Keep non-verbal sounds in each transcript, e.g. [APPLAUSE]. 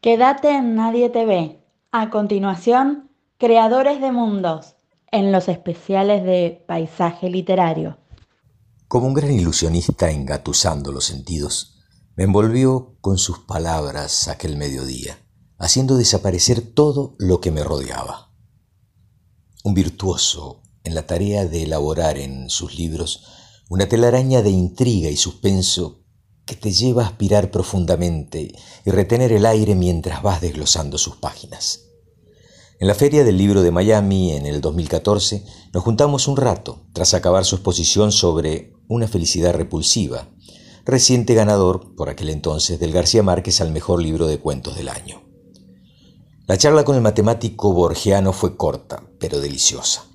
Quédate en Nadie te ve. A continuación, Creadores de Mundos, en los especiales de Paisaje Literario. Como un gran ilusionista engatusando los sentidos, me envolvió con sus palabras aquel mediodía, haciendo desaparecer todo lo que me rodeaba. Un virtuoso en la tarea de elaborar en sus libros una telaraña de intriga y suspenso que te lleva a aspirar profundamente y retener el aire mientras vas desglosando sus páginas. En la Feria del Libro de Miami, en el 2014, nos juntamos un rato tras acabar su exposición sobre Una felicidad repulsiva, reciente ganador por aquel entonces del García Márquez al mejor libro de cuentos del año. La charla con el matemático borgiano fue corta, pero deliciosa.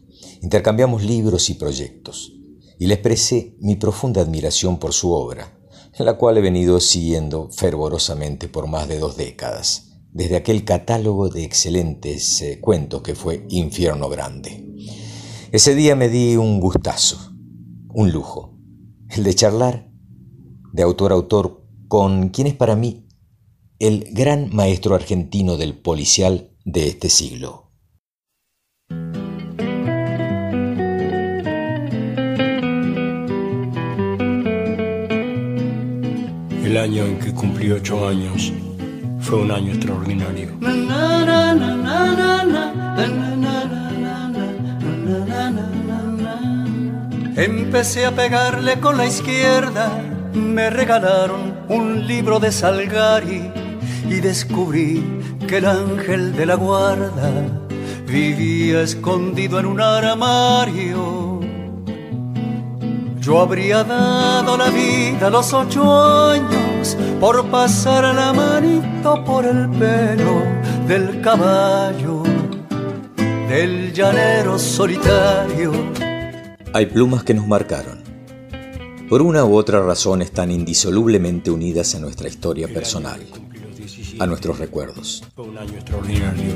Intercambiamos libros y proyectos, y le expresé mi profunda admiración por su obra, la cual he venido siguiendo fervorosamente por más de dos décadas, desde aquel catálogo de excelentes eh, cuentos que fue Infierno Grande. Ese día me di un gustazo, un lujo, el de charlar de autor a autor con quien es para mí el gran maestro argentino del policial de este siglo, El año en que cumplí ocho años fue un año extraordinario. Empecé a pegarle con la izquierda, me regalaron un libro de Salgari y descubrí que el ángel de la guarda vivía escondido en un armario yo habría dado la vida a los ocho años por pasar la manito por el pelo del caballo, del llanero solitario. Hay plumas que nos marcaron. Por una u otra razón están indisolublemente unidas a nuestra historia personal, a nuestros recuerdos. un año extraordinario.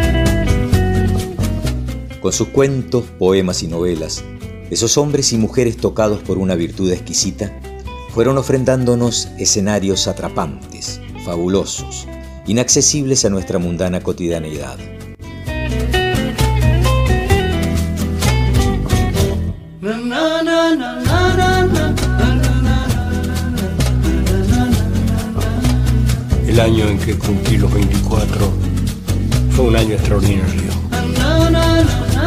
con sus cuentos, poemas y novelas, esos hombres y mujeres tocados por una virtud exquisita, fueron ofrendándonos escenarios atrapantes, fabulosos, inaccesibles a nuestra mundana cotidianeidad. El año en que cumplí los 24 fue un año extraordinario.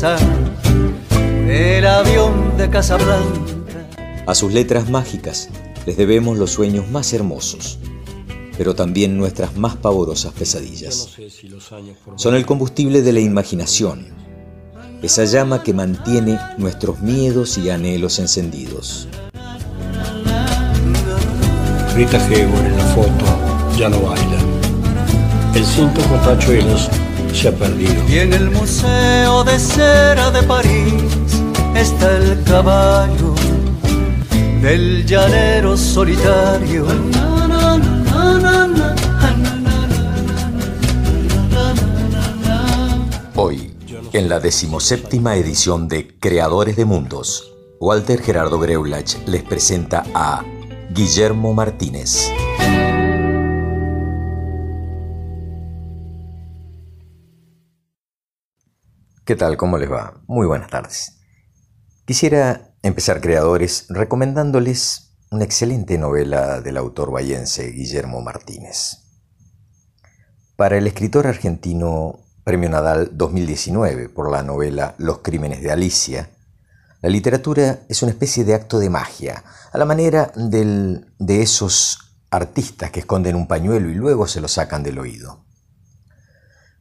del avión de Casablanca. A sus letras mágicas les debemos los sueños más hermosos, pero también nuestras más pavorosas pesadillas. Son el combustible de la imaginación, esa llama que mantiene nuestros miedos y anhelos encendidos. Rita Hayworth en la foto ya no baila. El cinto con tachuelos se ha perdido. Y en el Museo de Cera de París está el caballo del llanero solitario. Hoy, en la decimoséptima edición de Creadores de Mundos, Walter Gerardo Greulach les presenta a Guillermo Martínez. ¿Qué tal? ¿Cómo les va? Muy buenas tardes. Quisiera empezar creadores recomendándoles una excelente novela del autor bayense Guillermo Martínez. Para el escritor argentino Premio Nadal 2019 por la novela Los Crímenes de Alicia, la literatura es una especie de acto de magia, a la manera de esos artistas que esconden un pañuelo y luego se lo sacan del oído.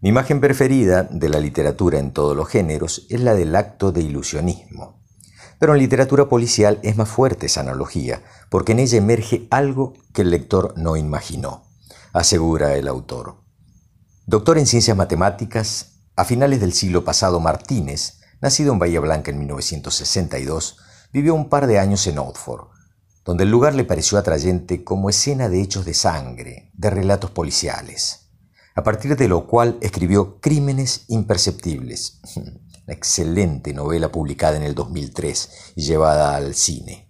Mi imagen preferida de la literatura en todos los géneros es la del acto de ilusionismo. Pero en literatura policial es más fuerte esa analogía, porque en ella emerge algo que el lector no imaginó, asegura el autor. Doctor en ciencias matemáticas, a finales del siglo pasado Martínez Nacido en Bahía Blanca en 1962, vivió un par de años en Oxford, donde el lugar le pareció atrayente como escena de hechos de sangre, de relatos policiales, a partir de lo cual escribió Crímenes Imperceptibles, una [LAUGHS] excelente novela publicada en el 2003 y llevada al cine.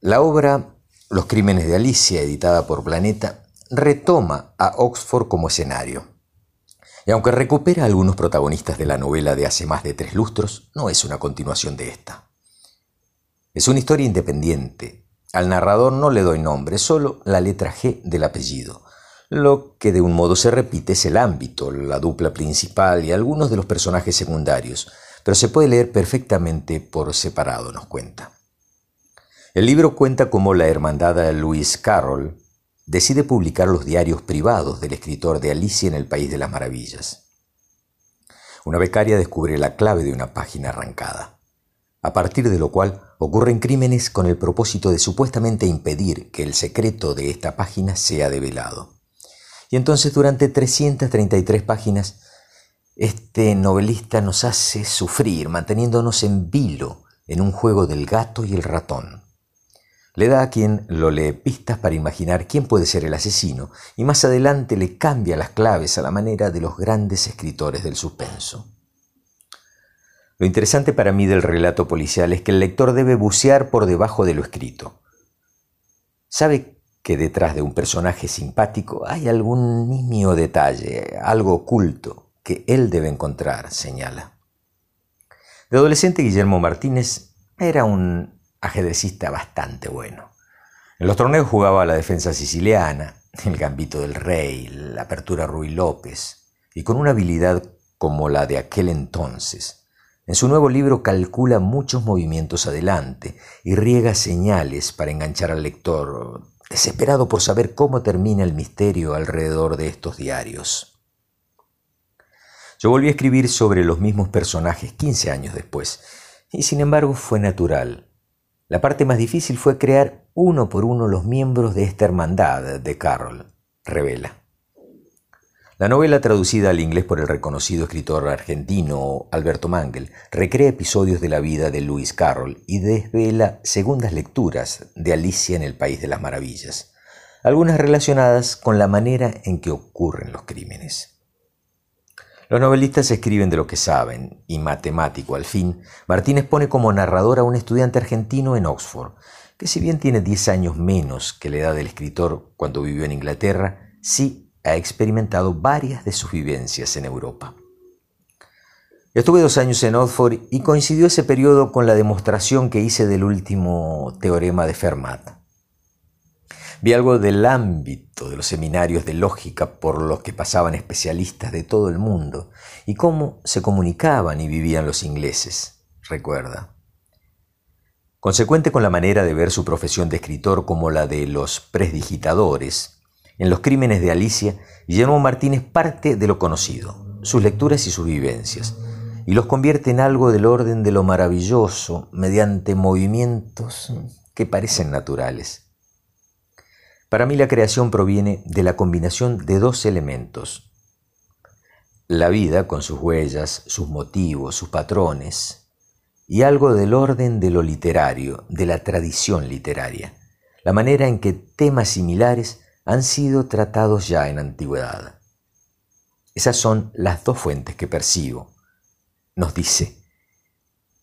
La obra Los Crímenes de Alicia, editada por Planeta, retoma a Oxford como escenario. Y aunque recupera algunos protagonistas de la novela de hace más de tres lustros, no es una continuación de esta. Es una historia independiente. Al narrador no le doy nombre, solo la letra G del apellido. Lo que de un modo se repite es el ámbito, la dupla principal y algunos de los personajes secundarios, pero se puede leer perfectamente por separado, nos cuenta. El libro cuenta cómo la hermandad de Lewis Carroll decide publicar los diarios privados del escritor de Alicia en el País de las Maravillas. Una becaria descubre la clave de una página arrancada, a partir de lo cual ocurren crímenes con el propósito de supuestamente impedir que el secreto de esta página sea develado. Y entonces durante 333 páginas, este novelista nos hace sufrir, manteniéndonos en vilo en un juego del gato y el ratón. Le da a quien lo lee pistas para imaginar quién puede ser el asesino y más adelante le cambia las claves a la manera de los grandes escritores del suspenso. Lo interesante para mí del relato policial es que el lector debe bucear por debajo de lo escrito. Sabe que detrás de un personaje simpático hay algún nimio detalle, algo oculto, que él debe encontrar, señala. De adolescente Guillermo Martínez era un ajedrecista bastante bueno. En los torneos jugaba la defensa siciliana, el gambito del rey, la apertura Ruy López, y con una habilidad como la de aquel entonces. En su nuevo libro calcula muchos movimientos adelante y riega señales para enganchar al lector, desesperado por saber cómo termina el misterio alrededor de estos diarios. Yo volví a escribir sobre los mismos personajes 15 años después, y sin embargo fue natural. La parte más difícil fue crear uno por uno los miembros de esta hermandad de Carroll, revela. La novela traducida al inglés por el reconocido escritor argentino Alberto Mangel recrea episodios de la vida de Lewis Carroll y desvela segundas lecturas de Alicia en el País de las Maravillas, algunas relacionadas con la manera en que ocurren los crímenes. Los novelistas escriben de lo que saben, y matemático al fin, Martínez pone como narrador a un estudiante argentino en Oxford, que si bien tiene 10 años menos que la edad del escritor cuando vivió en Inglaterra, sí ha experimentado varias de sus vivencias en Europa. Estuve dos años en Oxford y coincidió ese periodo con la demostración que hice del último teorema de Fermat. Vi algo del ámbito de los seminarios de lógica por los que pasaban especialistas de todo el mundo y cómo se comunicaban y vivían los ingleses, recuerda. Consecuente con la manera de ver su profesión de escritor como la de los presdigitadores, en los crímenes de Alicia, Guillermo Martínez parte de lo conocido, sus lecturas y sus vivencias, y los convierte en algo del orden de lo maravilloso mediante movimientos que parecen naturales. Para mí la creación proviene de la combinación de dos elementos. La vida con sus huellas, sus motivos, sus patrones, y algo del orden de lo literario, de la tradición literaria, la manera en que temas similares han sido tratados ya en antigüedad. Esas son las dos fuentes que percibo, nos dice,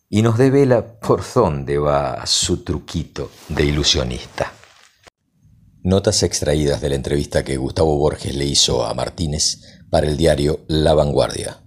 y nos devela por dónde va su truquito de ilusionista. Notas extraídas de la entrevista que Gustavo Borges le hizo a Martínez para el diario La Vanguardia.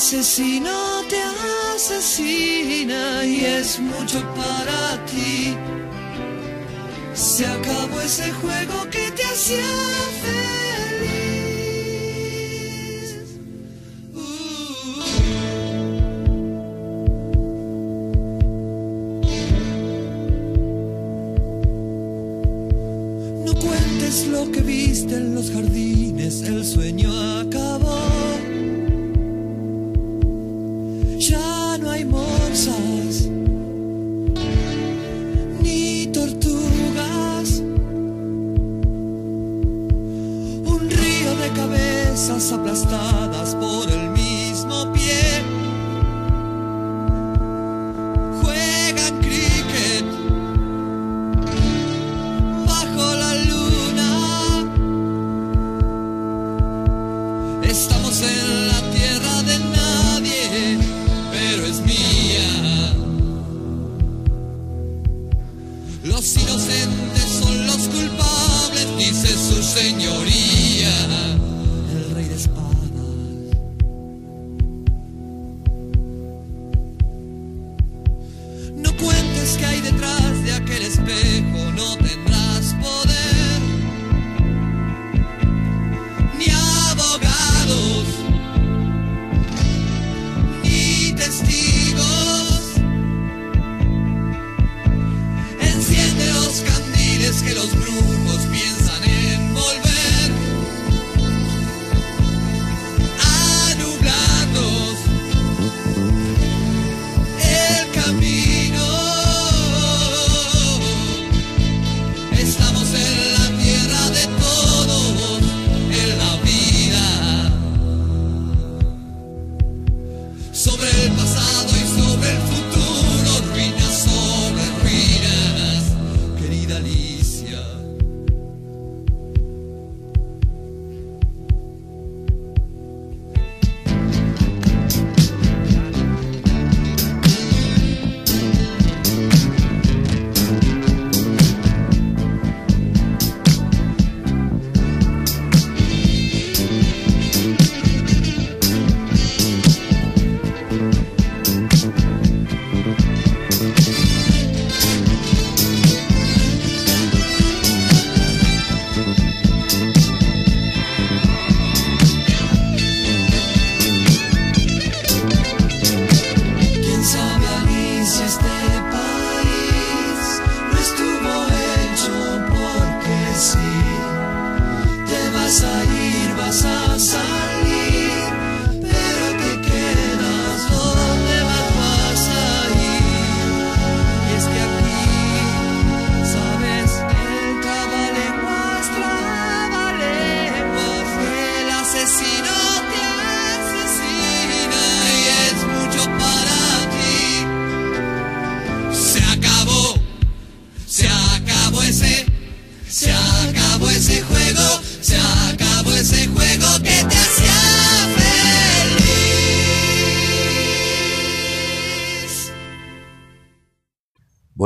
asesino te asesina y es mucho para ti. Se acabó ese juego que te hacía feliz.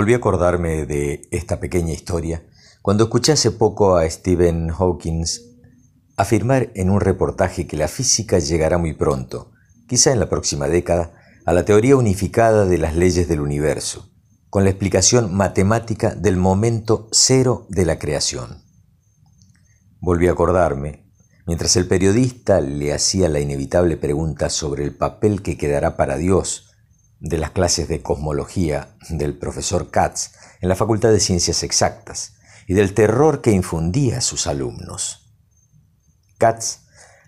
Volví a acordarme de esta pequeña historia cuando escuché hace poco a Stephen Hawking afirmar en un reportaje que la física llegará muy pronto, quizá en la próxima década, a la teoría unificada de las leyes del universo, con la explicación matemática del momento cero de la creación. Volví a acordarme, mientras el periodista le hacía la inevitable pregunta sobre el papel que quedará para Dios de las clases de cosmología del profesor Katz en la Facultad de Ciencias Exactas y del terror que infundía a sus alumnos. Katz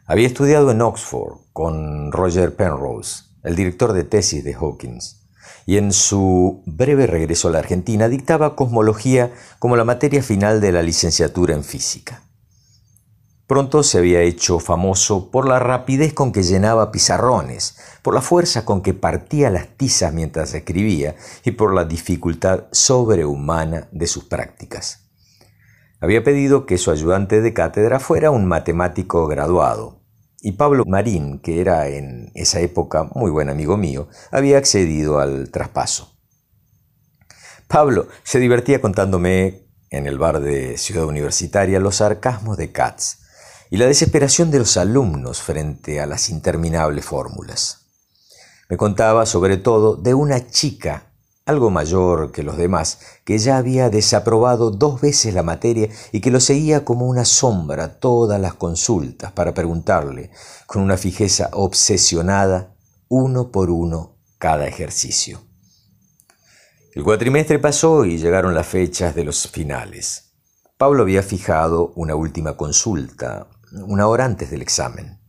había estudiado en Oxford con Roger Penrose, el director de tesis de Hawkins, y en su breve regreso a la Argentina dictaba cosmología como la materia final de la licenciatura en física. Pronto se había hecho famoso por la rapidez con que llenaba pizarrones, por la fuerza con que partía las tizas mientras escribía y por la dificultad sobrehumana de sus prácticas. Había pedido que su ayudante de cátedra fuera un matemático graduado, y Pablo Marín, que era en esa época muy buen amigo mío, había accedido al traspaso. Pablo se divertía contándome en el bar de Ciudad Universitaria los sarcasmos de Katz y la desesperación de los alumnos frente a las interminables fórmulas. Me contaba sobre todo de una chica, algo mayor que los demás, que ya había desaprobado dos veces la materia y que lo seguía como una sombra todas las consultas para preguntarle, con una fijeza obsesionada, uno por uno, cada ejercicio. El cuatrimestre pasó y llegaron las fechas de los finales. Pablo había fijado una última consulta, una hora antes del examen.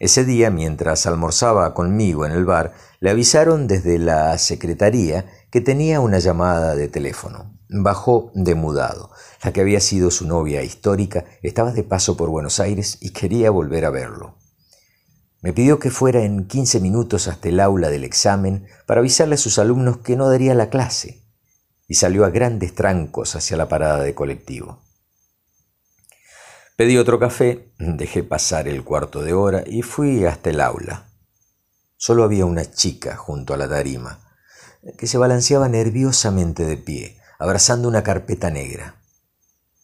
Ese día, mientras almorzaba conmigo en el bar, le avisaron desde la secretaría que tenía una llamada de teléfono. Bajó de mudado. La que había sido su novia histórica estaba de paso por Buenos Aires y quería volver a verlo. Me pidió que fuera en quince minutos hasta el aula del examen para avisarle a sus alumnos que no daría la clase, y salió a grandes trancos hacia la parada de colectivo. Pedí otro café, dejé pasar el cuarto de hora y fui hasta el aula. Solo había una chica junto a la tarima, que se balanceaba nerviosamente de pie, abrazando una carpeta negra.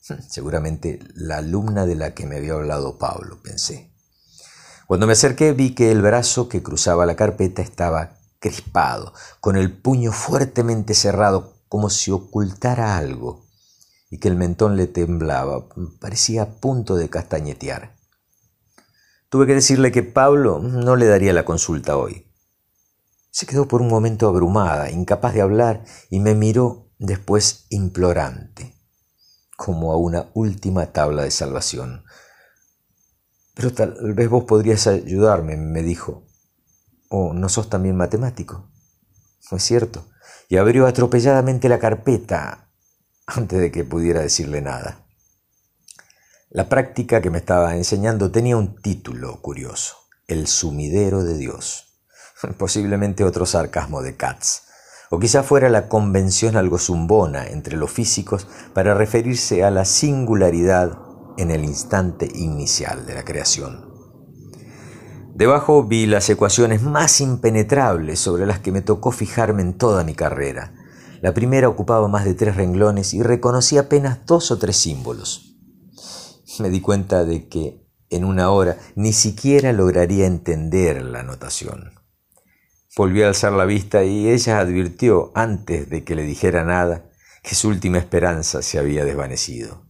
[LAUGHS] Seguramente la alumna de la que me había hablado Pablo, pensé. Cuando me acerqué vi que el brazo que cruzaba la carpeta estaba crispado, con el puño fuertemente cerrado, como si ocultara algo y que el mentón le temblaba, parecía a punto de castañetear. Tuve que decirle que Pablo no le daría la consulta hoy. Se quedó por un momento abrumada, incapaz de hablar, y me miró después implorante, como a una última tabla de salvación. Pero tal vez vos podrías ayudarme, me dijo. ¿O no sos también matemático? No es cierto. Y abrió atropelladamente la carpeta, antes de que pudiera decirle nada. La práctica que me estaba enseñando tenía un título curioso, El sumidero de Dios. [LAUGHS] Posiblemente otro sarcasmo de Katz. O quizá fuera la convención algo zumbona entre los físicos para referirse a la singularidad en el instante inicial de la creación. Debajo vi las ecuaciones más impenetrables sobre las que me tocó fijarme en toda mi carrera la primera ocupaba más de tres renglones y reconocí apenas dos o tres símbolos. Me di cuenta de que en una hora ni siquiera lograría entender la notación. Volví a alzar la vista y ella advirtió, antes de que le dijera nada, que su última esperanza se había desvanecido.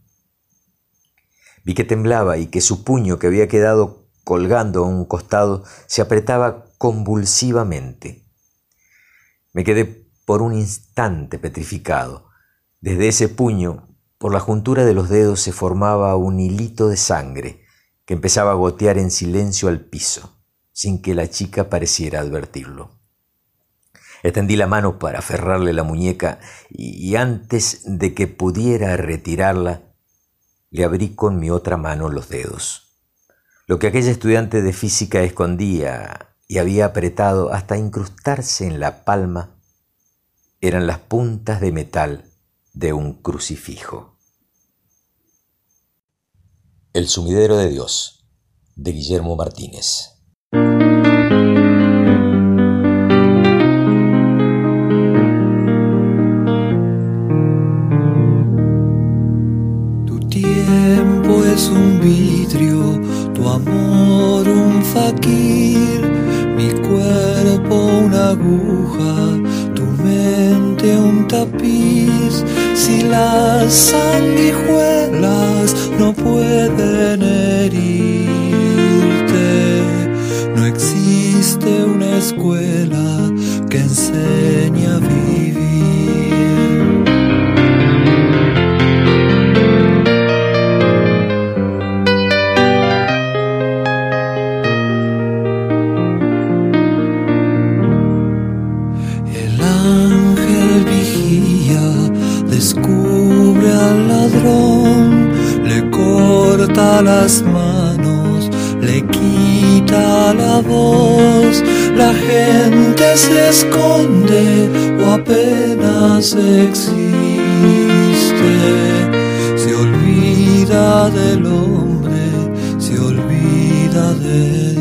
Vi que temblaba y que su puño, que había quedado colgando a un costado, se apretaba convulsivamente. Me quedé por un instante petrificado. Desde ese puño, por la juntura de los dedos se formaba un hilito de sangre que empezaba a gotear en silencio al piso, sin que la chica pareciera advertirlo. Extendí la mano para aferrarle la muñeca y antes de que pudiera retirarla, le abrí con mi otra mano los dedos. Lo que aquella estudiante de física escondía y había apretado hasta incrustarse en la palma eran las puntas de metal de un crucifijo. El sumidero de Dios, de Guillermo Martínez. Si las sanguijuelas no pueden herirte. No existe una escuela que enseñe a vivir. Las manos, le quita la voz, la gente se esconde o apenas existe, se olvida del hombre, se olvida de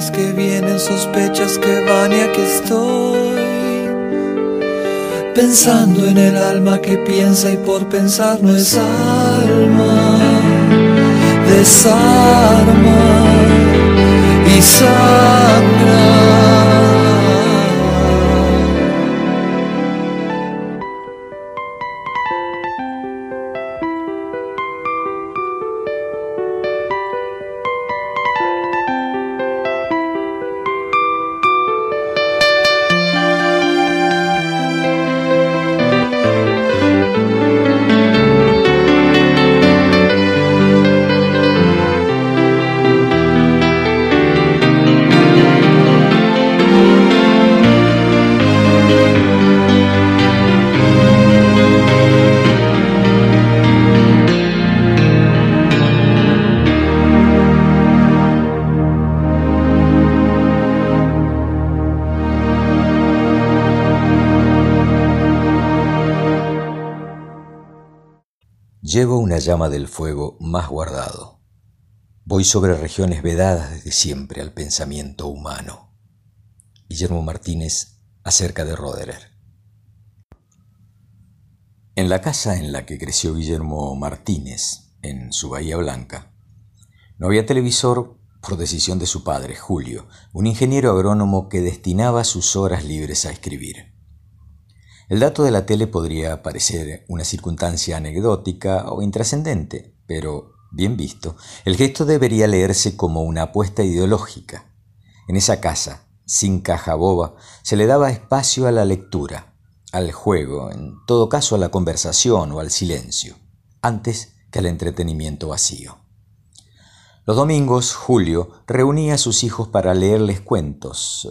que vienen, sospechas que van y aquí estoy. Pensando en el alma que piensa y por pensar no es alma, desarma y sangra. Llama del fuego más guardado. Voy sobre regiones vedadas desde siempre al pensamiento humano. Guillermo Martínez acerca de Roderer. En la casa en la que creció Guillermo Martínez, en su Bahía Blanca, no había televisor por decisión de su padre, Julio, un ingeniero agrónomo que destinaba sus horas libres a escribir. El dato de la tele podría parecer una circunstancia anecdótica o intrascendente, pero, bien visto, el gesto debería leerse como una apuesta ideológica. En esa casa, sin caja boba, se le daba espacio a la lectura, al juego, en todo caso a la conversación o al silencio, antes que al entretenimiento vacío. Los domingos, Julio reunía a sus hijos para leerles cuentos,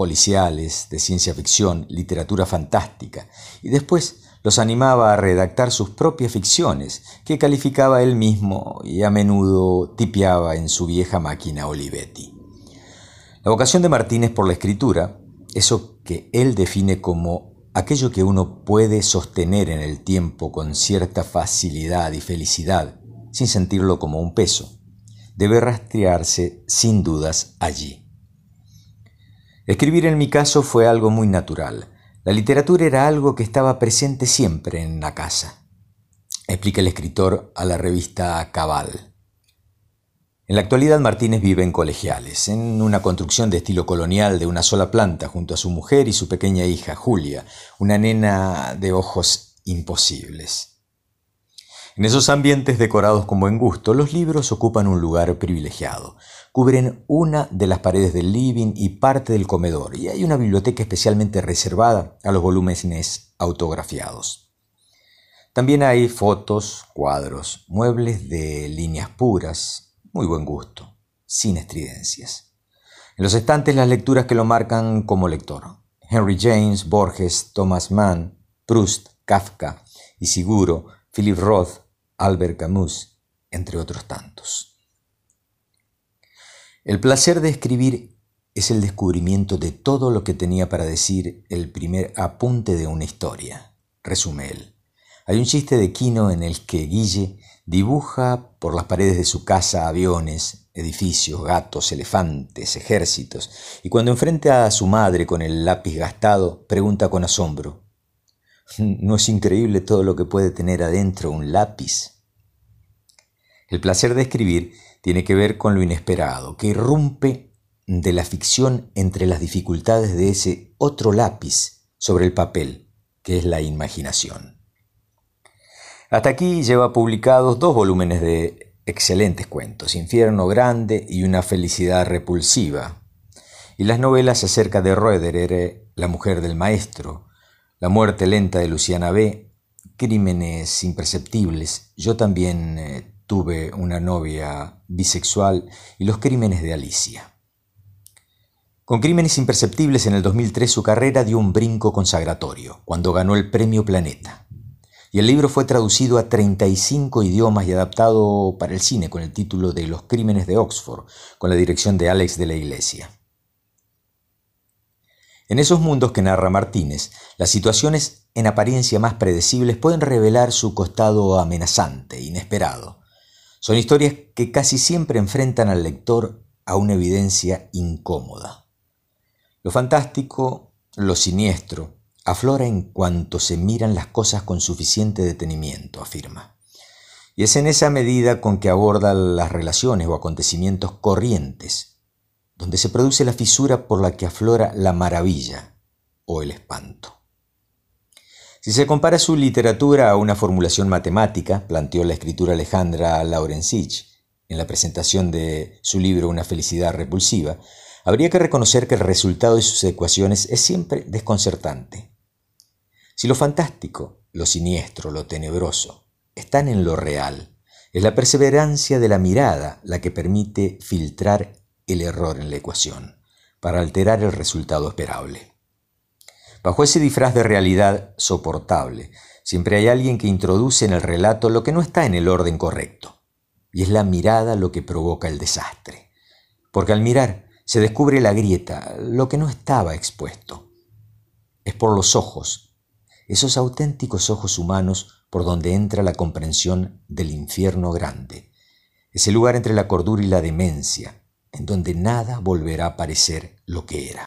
policiales, de ciencia ficción, literatura fantástica, y después los animaba a redactar sus propias ficciones, que calificaba él mismo y a menudo tipeaba en su vieja máquina Olivetti. La vocación de Martínez por la escritura, eso que él define como aquello que uno puede sostener en el tiempo con cierta facilidad y felicidad, sin sentirlo como un peso, debe rastrearse sin dudas allí. Escribir en mi caso fue algo muy natural. La literatura era algo que estaba presente siempre en la casa. Explica el escritor a la revista Cabal. En la actualidad Martínez vive en colegiales, en una construcción de estilo colonial de una sola planta junto a su mujer y su pequeña hija, Julia, una nena de ojos imposibles. En esos ambientes decorados con buen gusto, los libros ocupan un lugar privilegiado. Cubren una de las paredes del living y parte del comedor, y hay una biblioteca especialmente reservada a los volúmenes autografiados. También hay fotos, cuadros, muebles de líneas puras, muy buen gusto, sin estridencias. En los estantes las lecturas que lo marcan como lector. Henry James, Borges, Thomas Mann, Proust, Kafka, Isiguro, Philip Roth, Albert Camus, entre otros tantos. El placer de escribir es el descubrimiento de todo lo que tenía para decir el primer apunte de una historia, resume él. Hay un chiste de Quino en el que Guille dibuja por las paredes de su casa aviones, edificios, gatos, elefantes, ejércitos, y cuando enfrenta a su madre con el lápiz gastado, pregunta con asombro, ¿no es increíble todo lo que puede tener adentro un lápiz? El placer de escribir tiene que ver con lo inesperado, que irrumpe de la ficción entre las dificultades de ese otro lápiz sobre el papel, que es la imaginación. Hasta aquí lleva publicados dos volúmenes de excelentes cuentos, Infierno Grande y Una Felicidad Repulsiva, y las novelas acerca de Roederer, La Mujer del Maestro, La Muerte Lenta de Luciana B., Crímenes Imperceptibles, Yo también eh, tuve una novia bisexual y Los Crímenes de Alicia. Con Crímenes Imperceptibles en el 2003 su carrera dio un brinco consagratorio, cuando ganó el Premio Planeta y el libro fue traducido a 35 idiomas y adaptado para el cine con el título de Los Crímenes de Oxford, con la dirección de Alex de la Iglesia. En esos mundos que narra Martínez, las situaciones en apariencia más predecibles pueden revelar su costado amenazante, inesperado. Son historias que casi siempre enfrentan al lector a una evidencia incómoda. Lo fantástico, lo siniestro, aflora en cuanto se miran las cosas con suficiente detenimiento, afirma. Y es en esa medida con que aborda las relaciones o acontecimientos corrientes, donde se produce la fisura por la que aflora la maravilla o el espanto. Si se compara su literatura a una formulación matemática, planteó la escritura Alejandra Laurensich en la presentación de su libro Una felicidad repulsiva, habría que reconocer que el resultado de sus ecuaciones es siempre desconcertante. Si lo fantástico, lo siniestro, lo tenebroso están en lo real, es la perseverancia de la mirada la que permite filtrar el error en la ecuación, para alterar el resultado esperable. Bajo ese disfraz de realidad soportable, siempre hay alguien que introduce en el relato lo que no está en el orden correcto, y es la mirada lo que provoca el desastre, porque al mirar se descubre la grieta, lo que no estaba expuesto. Es por los ojos esos auténticos ojos humanos por donde entra la comprensión del infierno grande, ese lugar entre la cordura y la demencia, en donde nada volverá a parecer lo que era.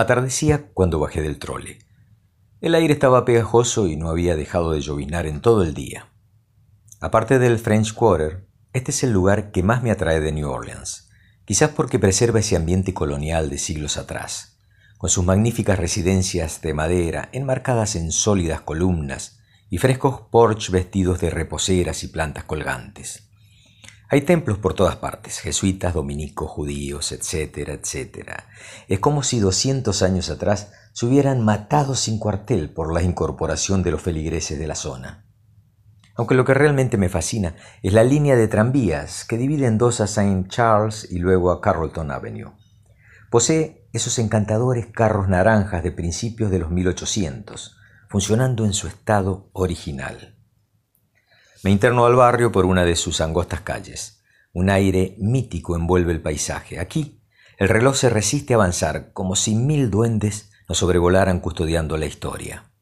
Atardecía cuando bajé del trole. El aire estaba pegajoso y no había dejado de llovinar en todo el día. Aparte del French Quarter, este es el lugar que más me atrae de New Orleans, quizás porque preserva ese ambiente colonial de siglos atrás, con sus magníficas residencias de madera enmarcadas en sólidas columnas y frescos porches vestidos de reposeras y plantas colgantes. Hay templos por todas partes, jesuitas, dominicos, judíos, etcétera, etcétera. Es como si 200 años atrás se hubieran matado sin cuartel por la incorporación de los feligreses de la zona. Aunque lo que realmente me fascina es la línea de tranvías que divide en dos a St. Charles y luego a Carrollton Avenue. Posee esos encantadores carros naranjas de principios de los 1800, funcionando en su estado original. Me interno al barrio por una de sus angostas calles. Un aire mítico envuelve el paisaje. Aquí, el reloj se resiste a avanzar como si mil duendes nos sobrevolaran custodiando la historia.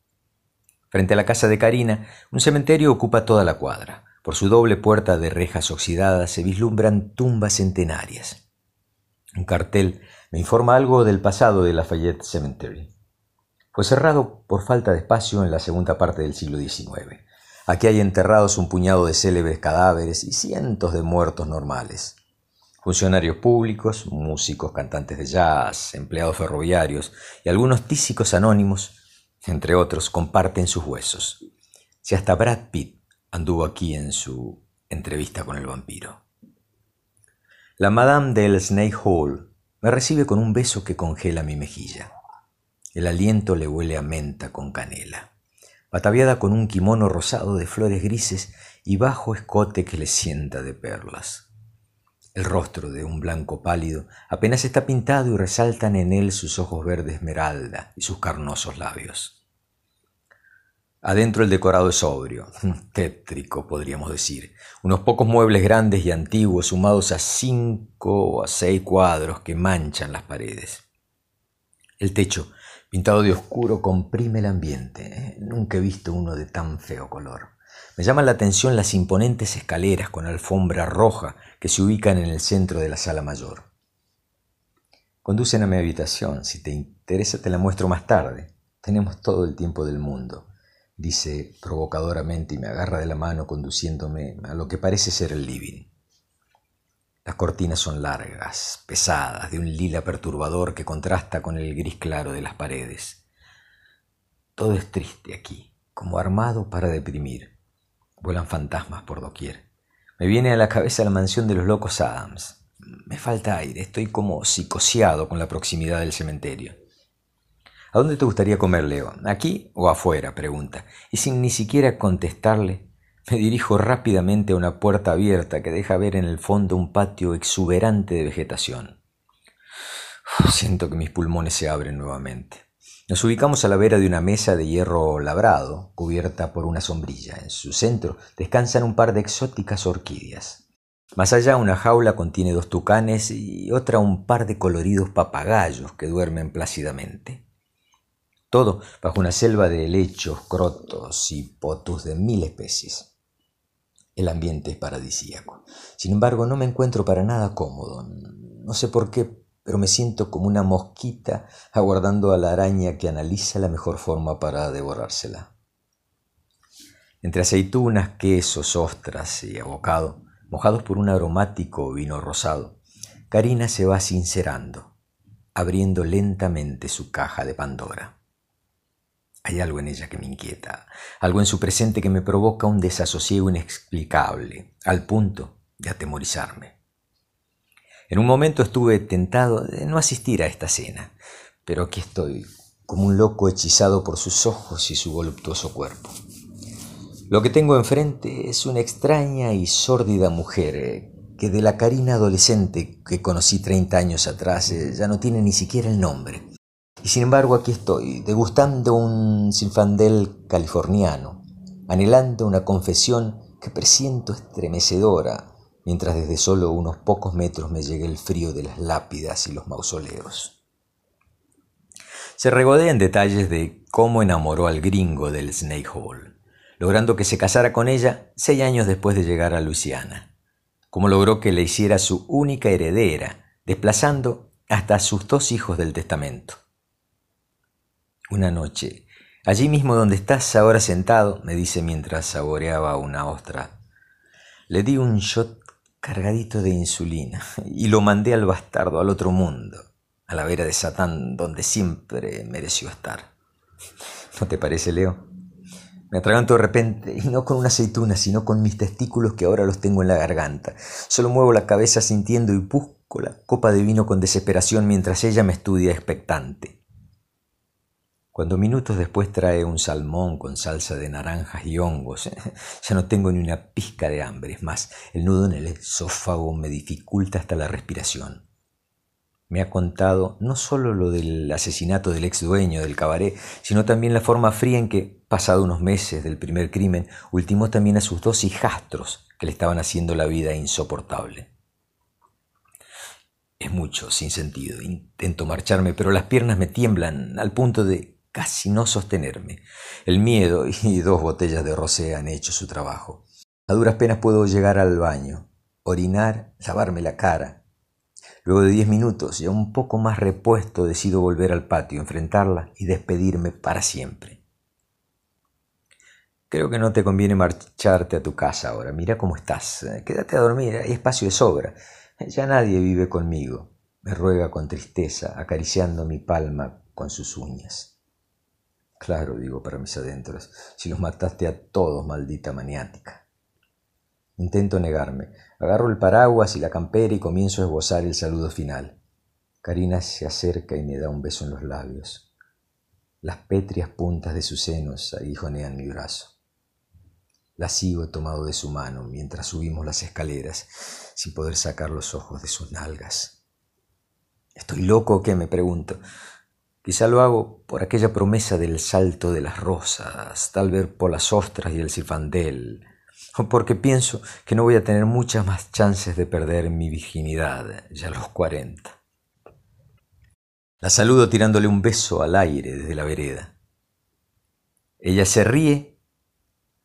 Frente a la casa de Karina, un cementerio ocupa toda la cuadra. Por su doble puerta de rejas oxidadas se vislumbran tumbas centenarias. Un cartel me informa algo del pasado de Lafayette Cemetery. Fue cerrado por falta de espacio en la segunda parte del siglo XIX. Aquí hay enterrados un puñado de célebres cadáveres y cientos de muertos normales. Funcionarios públicos, músicos, cantantes de jazz, empleados ferroviarios y algunos tísicos anónimos, entre otros, comparten sus huesos. Si hasta Brad Pitt anduvo aquí en su entrevista con el vampiro. La Madame del Snake Hall me recibe con un beso que congela mi mejilla. El aliento le huele a menta con canela ataviada con un kimono rosado de flores grises y bajo escote que le sienta de perlas. El rostro de un blanco pálido apenas está pintado y resaltan en él sus ojos verde esmeralda y sus carnosos labios. Adentro el decorado es sobrio, [LAUGHS] tétrico podríamos decir, unos pocos muebles grandes y antiguos sumados a cinco o a seis cuadros que manchan las paredes. El techo pintado de oscuro, comprime el ambiente. ¿eh? Nunca he visto uno de tan feo color. Me llaman la atención las imponentes escaleras con alfombra roja que se ubican en el centro de la sala mayor. Conducen a mi habitación. Si te interesa te la muestro más tarde. Tenemos todo el tiempo del mundo, dice provocadoramente y me agarra de la mano conduciéndome a lo que parece ser el living. Las cortinas son largas, pesadas, de un lila perturbador que contrasta con el gris claro de las paredes. Todo es triste aquí, como armado para deprimir. Vuelan fantasmas por doquier. Me viene a la cabeza la mansión de los locos Adams. Me falta aire, estoy como psicoseado con la proximidad del cementerio. ¿A dónde te gustaría comer, Leo? ¿Aquí o afuera? pregunta. Y sin ni siquiera contestarle, me dirijo rápidamente a una puerta abierta que deja ver en el fondo un patio exuberante de vegetación. siento que mis pulmones se abren nuevamente. Nos ubicamos a la vera de una mesa de hierro labrado, cubierta por una sombrilla. En su centro descansan un par de exóticas orquídeas. Más allá una jaula contiene dos tucanes y otra un par de coloridos papagayos que duermen plácidamente. Todo bajo una selva de helechos, crotos y potus de mil especies. El ambiente es paradisíaco. Sin embargo, no me encuentro para nada cómodo. No sé por qué, pero me siento como una mosquita aguardando a la araña que analiza la mejor forma para devorársela. Entre aceitunas, quesos, ostras y abocado, mojados por un aromático vino rosado, Karina se va sincerando, abriendo lentamente su caja de Pandora. Hay algo en ella que me inquieta, algo en su presente que me provoca un desasosiego inexplicable, al punto de atemorizarme. En un momento estuve tentado de no asistir a esta cena, pero aquí estoy, como un loco hechizado por sus ojos y su voluptuoso cuerpo. Lo que tengo enfrente es una extraña y sórdida mujer eh, que de la Karina adolescente que conocí 30 años atrás eh, ya no tiene ni siquiera el nombre. Y sin embargo aquí estoy, degustando un sinfandel californiano, anhelando una confesión que presiento estremecedora, mientras desde solo unos pocos metros me llegue el frío de las lápidas y los mausoleos. Se regodea en detalles de cómo enamoró al gringo del Snake Hall logrando que se casara con ella seis años después de llegar a Luisiana, como logró que le hiciera su única heredera, desplazando hasta sus dos hijos del testamento. Una noche, allí mismo donde estás ahora sentado, me dice mientras saboreaba una ostra, le di un shot cargadito de insulina [LAUGHS] y lo mandé al bastardo, al otro mundo, a la vera de Satán, donde siempre mereció estar. [LAUGHS] ¿No te parece, Leo? Me atraganto de repente, y no con una aceituna, sino con mis testículos que ahora los tengo en la garganta. Solo muevo la cabeza sintiendo y busco la copa de vino con desesperación mientras ella me estudia expectante. Cuando minutos después trae un salmón con salsa de naranjas y hongos, [LAUGHS] ya no tengo ni una pizca de hambre. Es más, el nudo en el esófago me dificulta hasta la respiración me ha contado no solo lo del asesinato del ex dueño del cabaret, sino también la forma fría en que, pasado unos meses del primer crimen, ultimó también a sus dos hijastros que le estaban haciendo la vida insoportable. Es mucho, sin sentido. Intento marcharme, pero las piernas me tiemblan al punto de casi no sostenerme. El miedo [LAUGHS] y dos botellas de rosé han hecho su trabajo. A duras penas puedo llegar al baño, orinar, lavarme la cara, Luego de diez minutos, ya un poco más repuesto, decido volver al patio, enfrentarla y despedirme para siempre. Creo que no te conviene marcharte a tu casa ahora. Mira cómo estás. Quédate a dormir, hay espacio de sobra. Ya nadie vive conmigo. Me ruega con tristeza, acariciando mi palma con sus uñas. Claro, digo para mis adentros, si los mataste a todos, maldita maniática. Intento negarme. Agarro el paraguas y la campera y comienzo a esbozar el saludo final. Karina se acerca y me da un beso en los labios. Las pétreas puntas de sus senos aguijonean mi brazo. La sigo tomado de su mano mientras subimos las escaleras, sin poder sacar los ojos de sus nalgas. ¿Estoy loco o qué? me pregunto. Quizá lo hago por aquella promesa del salto de las rosas, tal vez por las ostras y el cifandel, porque pienso que no voy a tener muchas más chances de perder mi virginidad ya a los cuarenta. La saludo tirándole un beso al aire desde la vereda. Ella se ríe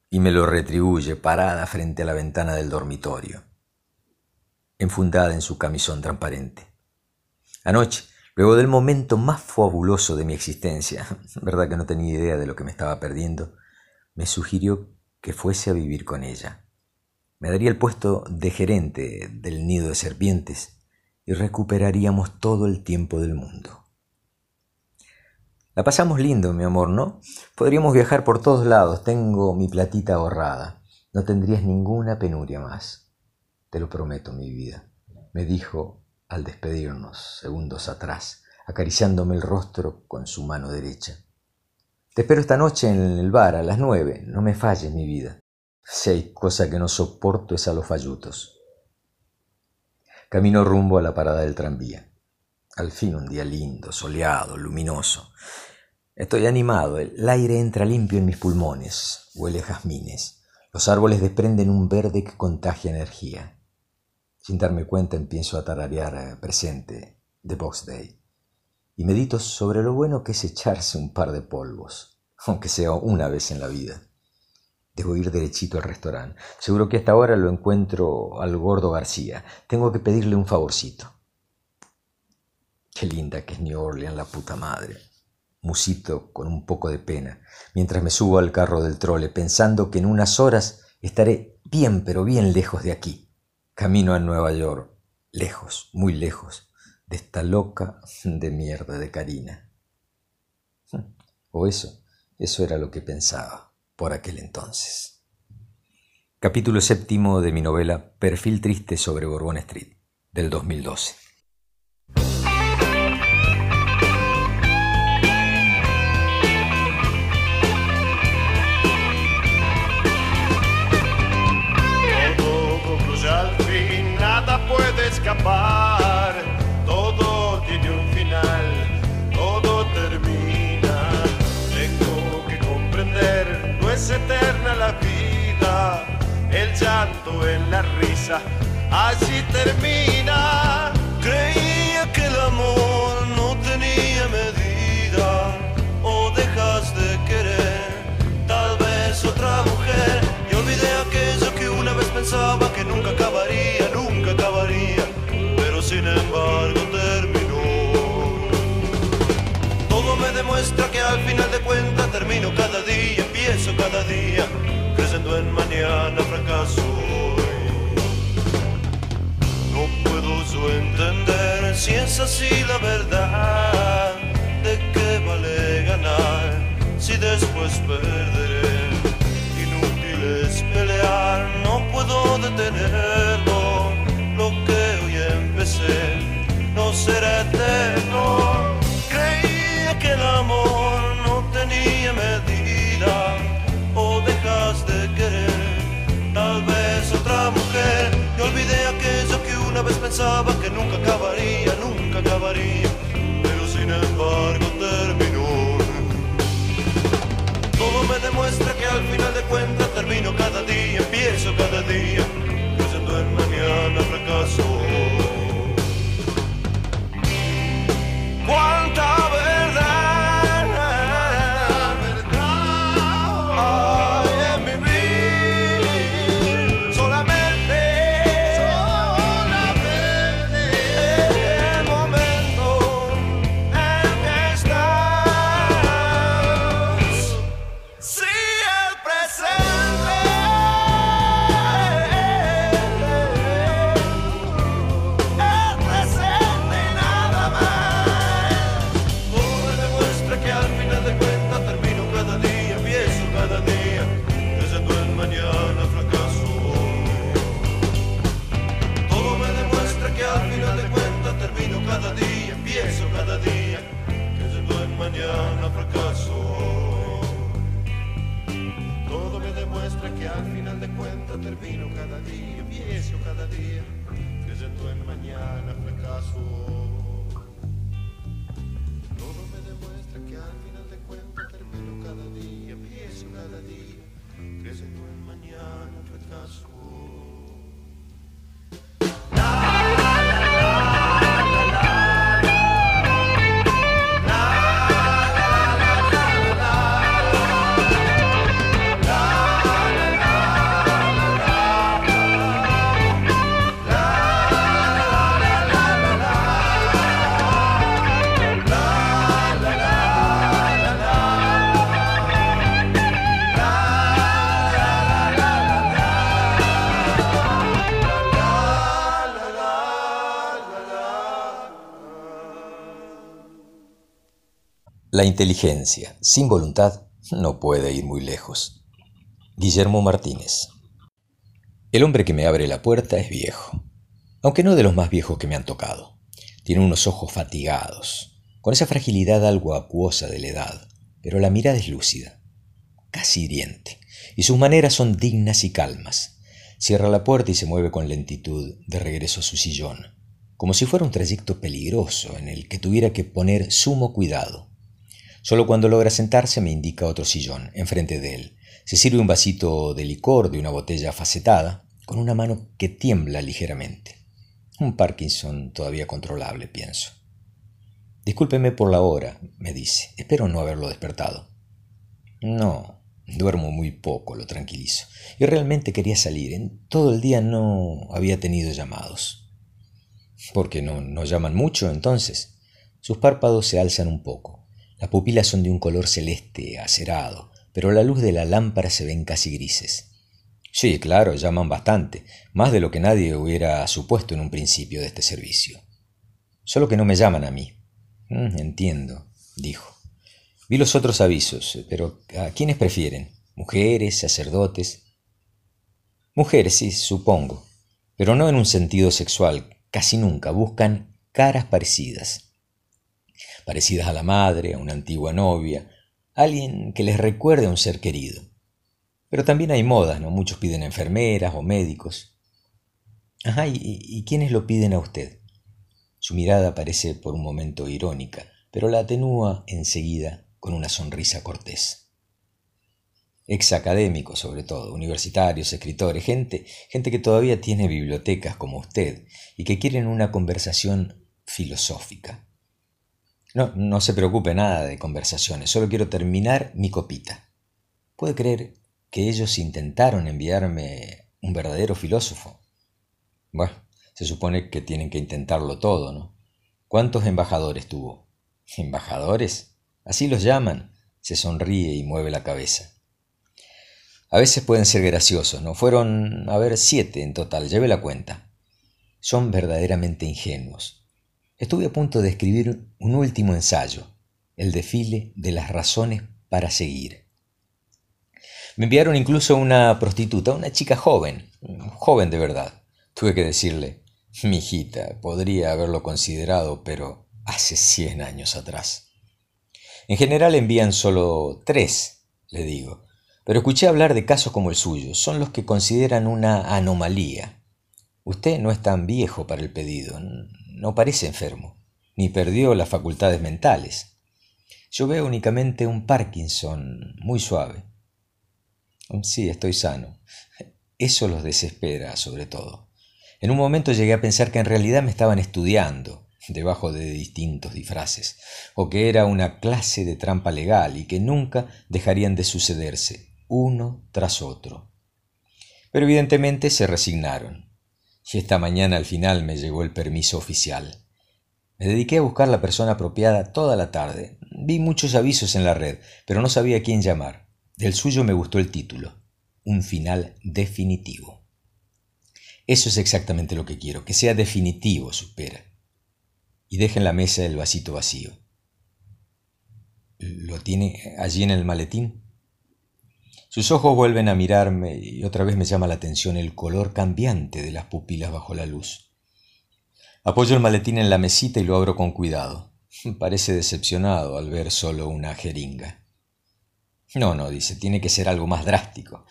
y me lo retribuye parada frente a la ventana del dormitorio, enfundada en su camisón transparente. Anoche, luego del momento más fabuloso de mi existencia, [LAUGHS] verdad que no tenía idea de lo que me estaba perdiendo, me sugirió que fuese a vivir con ella. Me daría el puesto de gerente del nido de serpientes y recuperaríamos todo el tiempo del mundo. La pasamos lindo, mi amor, ¿no? Podríamos viajar por todos lados. Tengo mi platita ahorrada. No tendrías ninguna penuria más. Te lo prometo, mi vida, me dijo al despedirnos segundos atrás, acariciándome el rostro con su mano derecha. Te espero esta noche en el bar a las nueve. No me falles, mi vida. Si hay cosa que no soporto es a los fallutos. Camino rumbo a la parada del tranvía. Al fin un día lindo, soleado, luminoso. Estoy animado, el aire entra limpio en mis pulmones, huele a jazmines. Los árboles desprenden un verde que contagia energía. Sin darme cuenta empiezo a tararear eh, presente de Box Day y medito sobre lo bueno que es echarse un par de polvos, [LAUGHS] aunque sea una vez en la vida. Debo ir derechito al restaurante. Seguro que hasta ahora lo encuentro al gordo García. Tengo que pedirle un favorcito. Qué linda que es New Orleans, la puta madre. Musito con un poco de pena, mientras me subo al carro del trole, pensando que en unas horas estaré bien, pero bien lejos de aquí. Camino a Nueva York. Lejos, muy lejos de esta loca de mierda de Karina. O eso, Eso era lo que pensaba por aquel entonces. Capítulo séptimo de mi novela Perfil triste sobre Bourbon Street, del 2012. Todo tiene un final, todo termina. Tengo que comprender, no es eterna la vida. El llanto en la risa, así termina. Creía que el amor no tenía medida. O dejas de querer, tal vez otra mujer. Y olvidé aquello que una vez pensaba al final de cuentas termino cada día, empiezo cada día, creciendo en mañana fracaso hoy. No puedo yo entender si es así la verdad, de qué vale ganar si después perderé. Inútil es pelear, no puedo detenerlo no será eterno. Creía que el amor pensaba que nunca acabaría, nunca acabaría, pero sin embargo terminó. Todo me demuestra que al final de cuentas termino cada día, empiezo cada día, creyendo en mañana fracaso. cuánta La inteligencia, sin voluntad, no puede ir muy lejos. Guillermo Martínez. El hombre que me abre la puerta es viejo, aunque no de los más viejos que me han tocado. Tiene unos ojos fatigados, con esa fragilidad algo acuosa de la edad, pero la mirada es lúcida, casi hiriente, y sus maneras son dignas y calmas. Cierra la puerta y se mueve con lentitud de regreso a su sillón, como si fuera un trayecto peligroso en el que tuviera que poner sumo cuidado Solo cuando logra sentarse me indica otro sillón, enfrente de él. Se sirve un vasito de licor de una botella facetada, con una mano que tiembla ligeramente. Un Parkinson todavía controlable, pienso. Discúlpeme por la hora, me dice. Espero no haberlo despertado. No, duermo muy poco, lo tranquilizo. Y realmente quería salir. En todo el día no había tenido llamados. ¿Por qué no, no llaman mucho entonces? Sus párpados se alzan un poco. Las pupilas son de un color celeste, acerado, pero a la luz de la lámpara se ven casi grises. Sí, claro, llaman bastante, más de lo que nadie hubiera supuesto en un principio de este servicio. Solo que no me llaman a mí. Mm, entiendo, dijo. Vi los otros avisos, pero ¿a quiénes prefieren? ¿Mujeres, sacerdotes? Mujeres, sí, supongo, pero no en un sentido sexual, casi nunca. Buscan caras parecidas. Parecidas a la madre, a una antigua novia, alguien que les recuerde a un ser querido. Pero también hay modas, ¿no? Muchos piden enfermeras o médicos. Ajá, ¿y, y quiénes lo piden a usted? Su mirada parece por un momento irónica, pero la atenúa enseguida con una sonrisa cortés. Ex académicos, sobre todo, universitarios, escritores, gente, gente que todavía tiene bibliotecas como usted y que quieren una conversación filosófica. No, no se preocupe nada de conversaciones, solo quiero terminar mi copita. ¿Puede creer que ellos intentaron enviarme un verdadero filósofo? Bueno, se supone que tienen que intentarlo todo, ¿no? ¿Cuántos embajadores tuvo? [LAUGHS] ¿Embajadores? Así los llaman. Se sonríe y mueve la cabeza. A veces pueden ser graciosos, ¿no? Fueron, a ver, siete en total, lleve la cuenta. Son verdaderamente ingenuos. Estuve a punto de escribir un último ensayo, el desfile de las razones para seguir. Me enviaron incluso una prostituta, una chica joven, joven de verdad. Tuve que decirle, mi hijita, podría haberlo considerado, pero hace cien años atrás. En general envían solo tres, le digo, pero escuché hablar de casos como el suyo. Son los que consideran una anomalía. Usted no es tan viejo para el pedido, no parece enfermo, ni perdió las facultades mentales. Yo veo únicamente un Parkinson muy suave. Sí, estoy sano. Eso los desespera, sobre todo. En un momento llegué a pensar que en realidad me estaban estudiando, debajo de distintos disfraces, o que era una clase de trampa legal y que nunca dejarían de sucederse, uno tras otro. Pero evidentemente se resignaron, y esta mañana al final me llegó el permiso oficial. Me dediqué a buscar la persona apropiada toda la tarde. Vi muchos avisos en la red, pero no sabía a quién llamar. Del suyo me gustó el título, un final definitivo. Eso es exactamente lo que quiero, que sea definitivo, supera y deja en la mesa el vasito vacío. ¿Lo tiene allí en el maletín? Sus ojos vuelven a mirarme y otra vez me llama la atención el color cambiante de las pupilas bajo la luz. Apoyo el maletín en la mesita y lo abro con cuidado. [LAUGHS] Parece decepcionado al ver solo una jeringa. No, no, dice, tiene que ser algo más drástico.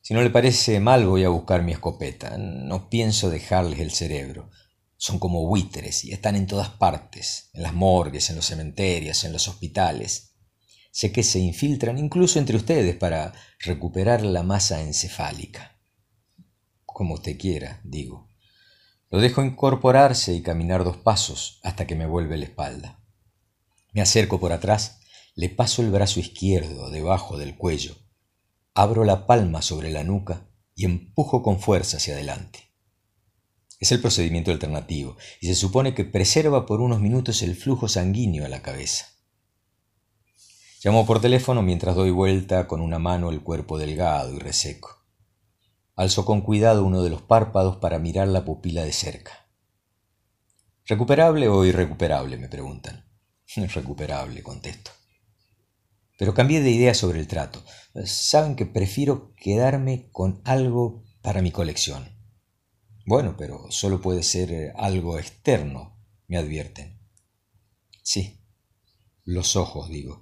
Si no le parece mal voy a buscar mi escopeta. No pienso dejarles el cerebro son como buitres y están en todas partes, en las morgues, en los cementerios, en los hospitales. Sé que se infiltran incluso entre ustedes para recuperar la masa encefálica. Como usted quiera, digo. Lo dejo incorporarse y caminar dos pasos hasta que me vuelve la espalda. Me acerco por atrás, le paso el brazo izquierdo debajo del cuello, abro la palma sobre la nuca y empujo con fuerza hacia adelante. Es el procedimiento alternativo y se supone que preserva por unos minutos el flujo sanguíneo a la cabeza. Llamo por teléfono mientras doy vuelta con una mano el cuerpo delgado y reseco. Alzo con cuidado uno de los párpados para mirar la pupila de cerca. ¿Recuperable o irrecuperable? me preguntan. [LAUGHS] Recuperable, contesto. Pero cambié de idea sobre el trato. Saben que prefiero quedarme con algo para mi colección. Bueno, pero solo puede ser eh, algo externo, me advierten. Sí, los ojos, digo.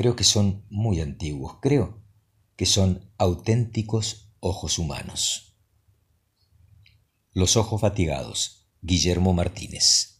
Creo que son muy antiguos, creo que son auténticos ojos humanos. Los ojos fatigados, Guillermo Martínez.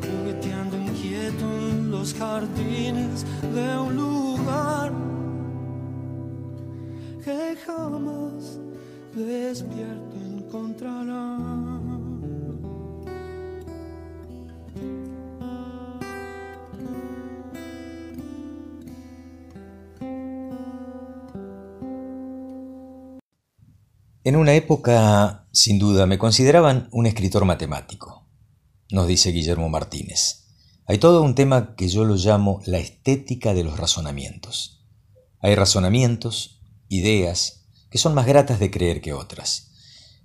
Jugueteando inquieto en los jardines de un lugar que jamás despierto encontrará. En una época, sin duda, me consideraban un escritor matemático, nos dice Guillermo Martínez. Hay todo un tema que yo lo llamo la estética de los razonamientos. Hay razonamientos, ideas, que son más gratas de creer que otras.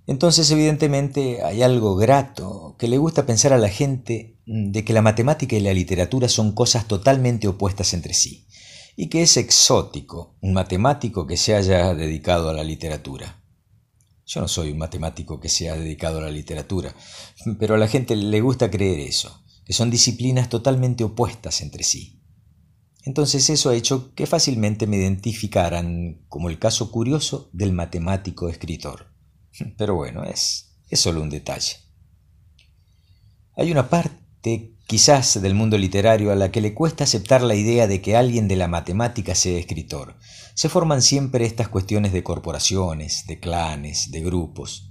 Entonces, evidentemente, hay algo grato que le gusta pensar a la gente de que la matemática y la literatura son cosas totalmente opuestas entre sí, y que es exótico un matemático que se haya dedicado a la literatura. Yo no soy un matemático que se ha dedicado a la literatura, pero a la gente le gusta creer eso, que son disciplinas totalmente opuestas entre sí. Entonces eso ha hecho que fácilmente me identificaran como el caso curioso del matemático escritor. Pero bueno, es, es solo un detalle. Hay una parte quizás del mundo literario a la que le cuesta aceptar la idea de que alguien de la matemática sea escritor. Se forman siempre estas cuestiones de corporaciones, de clanes, de grupos.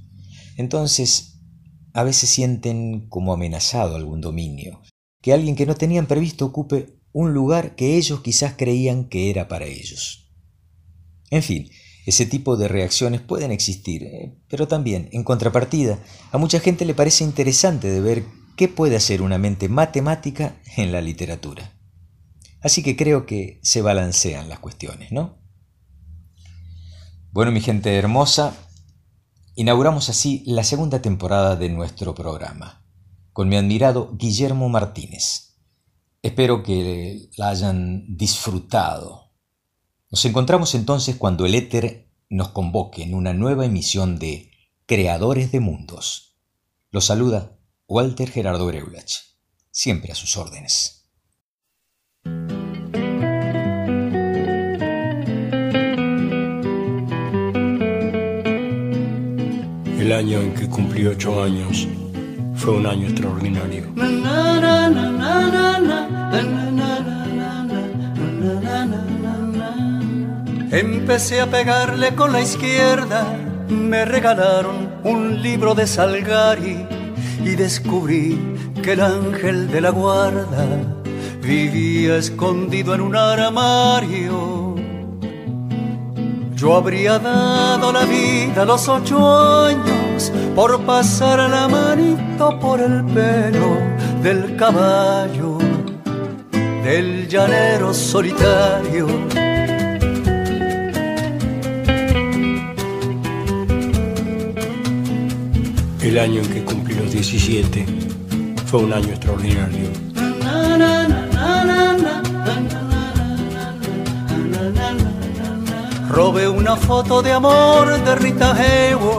Entonces, a veces sienten como amenazado algún dominio, que alguien que no tenían previsto ocupe un lugar que ellos quizás creían que era para ellos. En fin, ese tipo de reacciones pueden existir, eh, pero también, en contrapartida, a mucha gente le parece interesante de ver qué puede hacer una mente matemática en la literatura. Así que creo que se balancean las cuestiones, ¿no? Bueno, mi gente hermosa, inauguramos así la segunda temporada de nuestro programa, con mi admirado Guillermo Martínez. Espero que la hayan disfrutado. Nos encontramos entonces cuando el éter nos convoque en una nueva emisión de Creadores de Mundos. Los saluda Walter Gerardo Breulach, siempre a sus órdenes. El año en que cumplí ocho años fue un año extraordinario. Empecé a pegarle con la izquierda, me regalaron un libro de Salgari y descubrí que el ángel de la guarda vivía escondido en un armario. Yo habría dado la vida a los ocho años por pasar la manito por el pelo del caballo, del llanero solitario. El año en que cumplí los 17 fue un año extraordinario. una foto de amor de Rita Hayworth.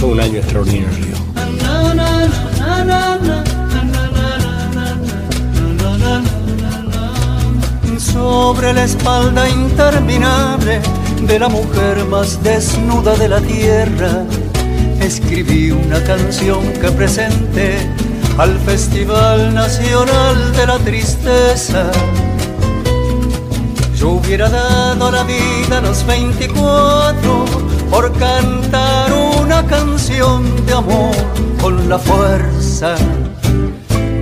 fue un año extraordinario. Sobre la espalda interminable de la mujer más desnuda de la tierra, escribí una canción que presenté al Festival Nacional de la Tristeza. Yo hubiera dado la vida a los 24 por cantar una canción de amor con la fuerza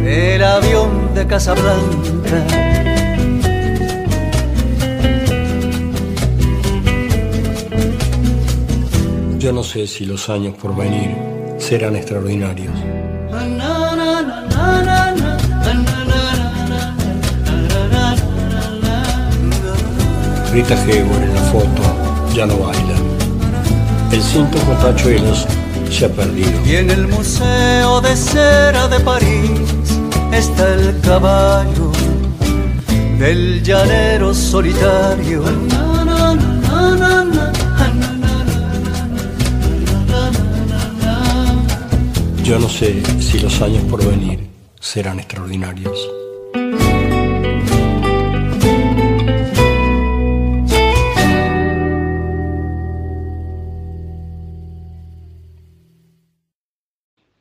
del avión de Casablanca. Yo no sé si los años por venir serán extraordinarios. Rita Hayworth en la foto ya no baila. El cinto con tachuelos se ha perdido. Y en el Museo de Cera de París está el caballo del llanero solitario. Yo no sé si los años por venir serán extraordinarios.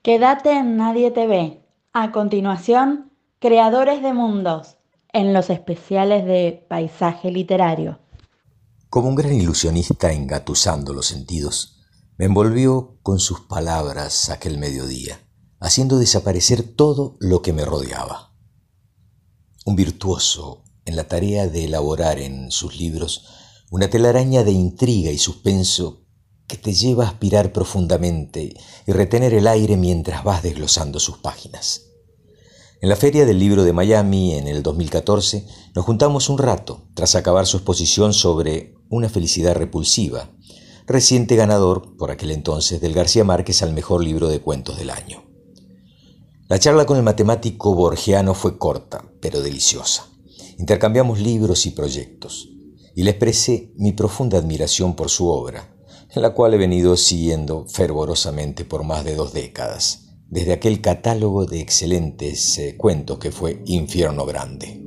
Quédate en Nadie te ve. A continuación, Creadores de Mundos, en los especiales de Paisaje Literario. Como un gran ilusionista engatusando los sentidos, me envolvió con sus palabras aquel mediodía, haciendo desaparecer todo lo que me rodeaba. Un virtuoso en la tarea de elaborar en sus libros una telaraña de intriga y suspenso que te lleva a aspirar profundamente y retener el aire mientras vas desglosando sus páginas. En la Feria del Libro de Miami, en el 2014, nos juntamos un rato tras acabar su exposición sobre Una felicidad repulsiva, reciente ganador por aquel entonces del García Márquez al mejor libro de cuentos del año. La charla con el matemático borgiano fue corta, pero deliciosa. Intercambiamos libros y proyectos, y le expresé mi profunda admiración por su obra, en la cual he venido siguiendo fervorosamente por más de dos décadas, desde aquel catálogo de excelentes eh, cuentos que fue Infierno Grande.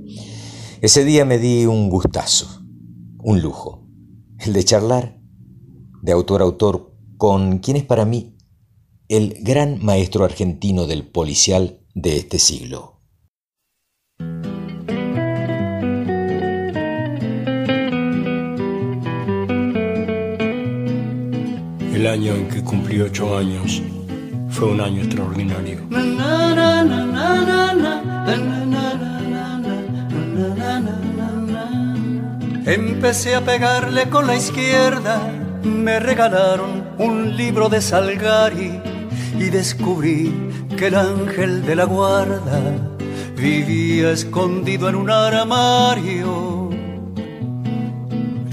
Ese día me di un gustazo, un lujo, el de charlar de autor a autor con quien es para mí el gran maestro argentino del policial de este siglo. El año en que cumplí ocho años fue un año extraordinario. Empecé a pegarle con la izquierda, me regalaron un libro de Salgari y descubrí que el ángel de la guarda vivía escondido en un armario.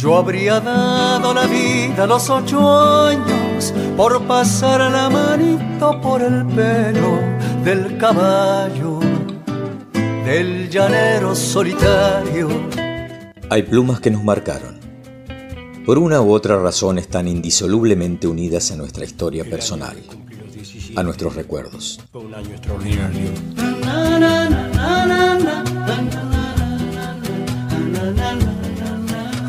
Yo habría dado la vida a los ocho años por pasar la manito por el pelo del caballo, del llanero solitario. Hay plumas que nos marcaron. Por una u otra razón están indisolublemente unidas a nuestra historia personal, a nuestros recuerdos. Fue un año extraordinario.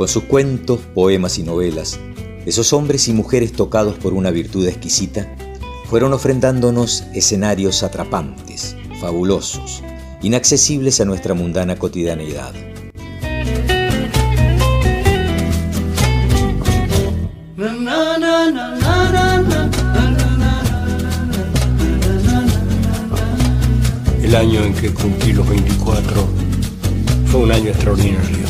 Con sus cuentos, poemas y novelas, esos hombres y mujeres tocados por una virtud exquisita fueron ofrendándonos escenarios atrapantes, fabulosos, inaccesibles a nuestra mundana cotidianeidad. El año en que cumplí los 24 fue un año extraordinario.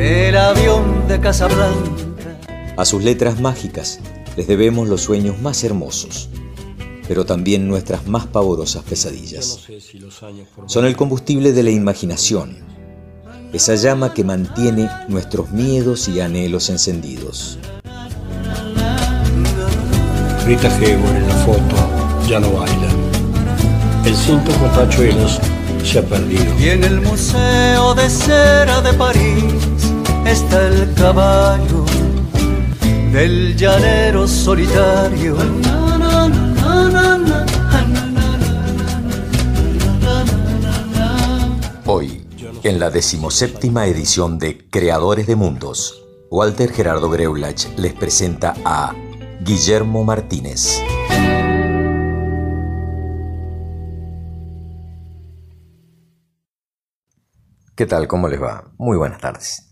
del avión de Casablanca. A sus letras mágicas les debemos los sueños más hermosos, pero también nuestras más pavorosas pesadillas. Son el combustible de la imaginación, esa llama que mantiene nuestros miedos y anhelos encendidos. Rita Hayworth en la foto ya no baila. El cinto con tachuelos se ha perdido. Y en el Museo de Cera de París está el caballo del llanero solitario. Hoy, en la decimoséptima edición de Creadores de Mundos, Walter Gerardo Greulach les presenta a Guillermo Martínez. ¿Qué tal? ¿Cómo les va? Muy buenas tardes.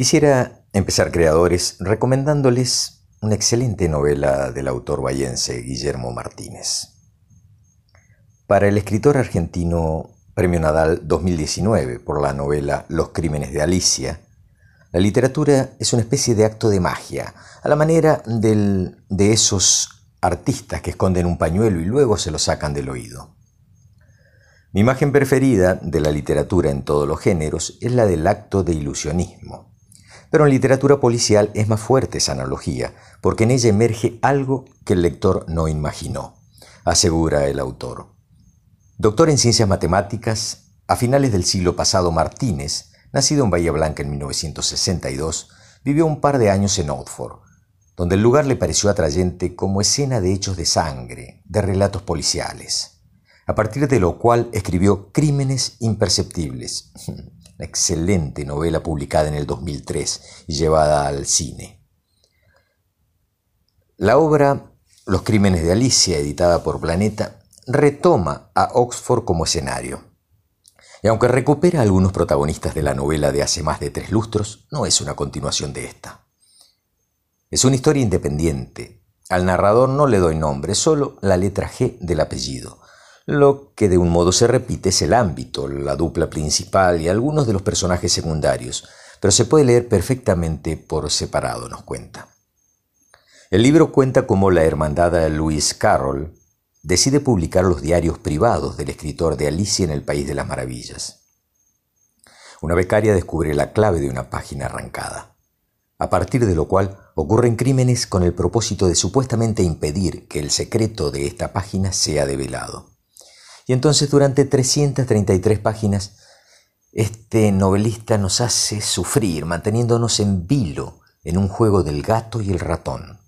Quisiera empezar, creadores, recomendándoles una excelente novela del autor bayense Guillermo Martínez. Para el escritor argentino Premio Nadal 2019 por la novela Los Crímenes de Alicia, la literatura es una especie de acto de magia, a la manera del, de esos artistas que esconden un pañuelo y luego se lo sacan del oído. Mi imagen preferida de la literatura en todos los géneros es la del acto de ilusionismo. Pero en literatura policial es más fuerte esa analogía, porque en ella emerge algo que el lector no imaginó, asegura el autor. Doctor en ciencias matemáticas, a finales del siglo pasado Martínez, nacido en Bahía Blanca en 1962, vivió un par de años en Oxford, donde el lugar le pareció atrayente como escena de hechos de sangre, de relatos policiales, a partir de lo cual escribió Crímenes Imperceptibles, [LAUGHS] una excelente novela publicada en el 2003 y llevada al cine. La obra Los Crímenes de Alicia, editada por Planeta, retoma a Oxford como escenario. Y aunque recupera a algunos protagonistas de la novela de hace más de tres lustros, no es una continuación de esta. Es una historia independiente. Al narrador no le doy nombre, solo la letra G del apellido. Lo que de un modo se repite es el ámbito, la dupla principal y algunos de los personajes secundarios, pero se puede leer perfectamente por separado, nos cuenta. El libro cuenta cómo la hermandad Louis Carroll decide publicar los diarios privados del escritor de Alicia en el País de las Maravillas. Una becaria descubre la clave de una página arrancada, a partir de lo cual ocurren crímenes con el propósito de supuestamente impedir que el secreto de esta página sea develado. Y entonces durante 333 páginas, este novelista nos hace sufrir, manteniéndonos en vilo en un juego del gato y el ratón.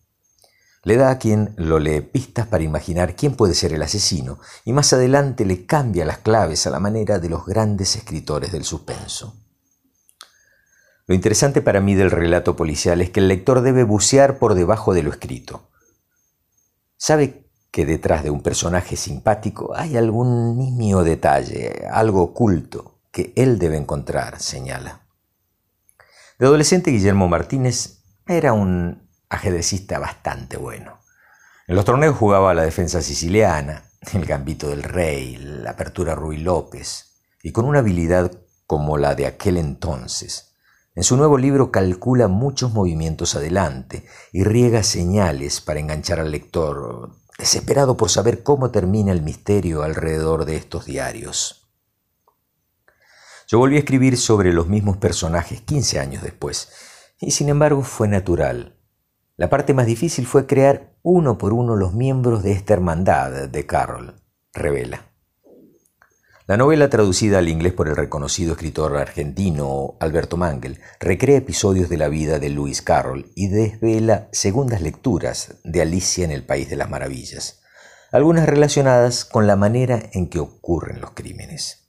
Le da a quien lo lee pistas para imaginar quién puede ser el asesino y más adelante le cambia las claves a la manera de los grandes escritores del suspenso. Lo interesante para mí del relato policial es que el lector debe bucear por debajo de lo escrito. Sabe que detrás de un personaje simpático hay algún nimio detalle, algo oculto, que él debe encontrar, señala. De adolescente, Guillermo Martínez era un ajedrecista bastante bueno. En los torneos jugaba la defensa siciliana, el gambito del rey, la apertura Ruy López, y con una habilidad como la de aquel entonces. En su nuevo libro calcula muchos movimientos adelante y riega señales para enganchar al lector, desesperado por saber cómo termina el misterio alrededor de estos diarios. Yo volví a escribir sobre los mismos personajes 15 años después, y sin embargo fue natural. La parte más difícil fue crear uno por uno los miembros de esta hermandad de Carroll, revela. La novela traducida al inglés por el reconocido escritor argentino Alberto Mangel recrea episodios de la vida de Lewis Carroll y desvela segundas lecturas de Alicia en el País de las Maravillas, algunas relacionadas con la manera en que ocurren los crímenes.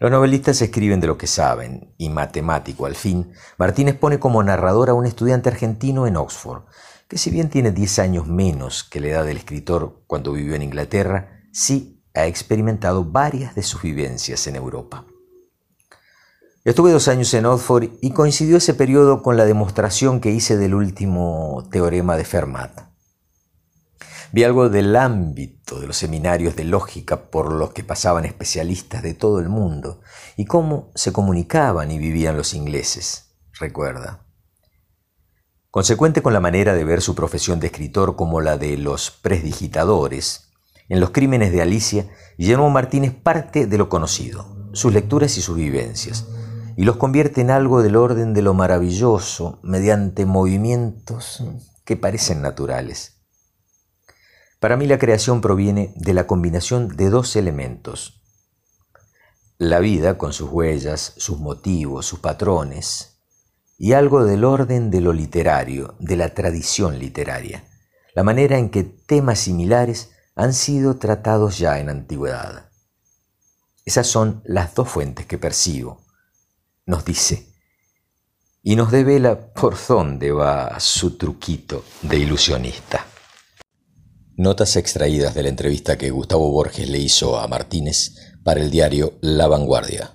Los novelistas escriben de lo que saben, y matemático al fin, Martínez pone como narrador a un estudiante argentino en Oxford, que si bien tiene 10 años menos que la edad del escritor cuando vivió en Inglaterra, sí ha experimentado varias de sus vivencias en Europa. Estuve dos años en Oxford y coincidió ese periodo con la demostración que hice del último teorema de Fermat. Vi algo del ámbito de los seminarios de lógica por los que pasaban especialistas de todo el mundo y cómo se comunicaban y vivían los ingleses, recuerda. Consecuente con la manera de ver su profesión de escritor como la de los presdigitadores, en los crímenes de Alicia, Guillermo Martínez parte de lo conocido, sus lecturas y sus vivencias, y los convierte en algo del orden de lo maravilloso mediante movimientos que parecen naturales. Para mí la creación proviene de la combinación de dos elementos. La vida con sus huellas, sus motivos, sus patrones, y algo del orden de lo literario, de la tradición literaria, la manera en que temas similares han sido tratados ya en antigüedad. Esas son las dos fuentes que percibo, nos dice, y nos devela por dónde va su truquito de ilusionista. Notas extraídas de la entrevista que Gustavo Borges le hizo a Martínez para el diario La Vanguardia.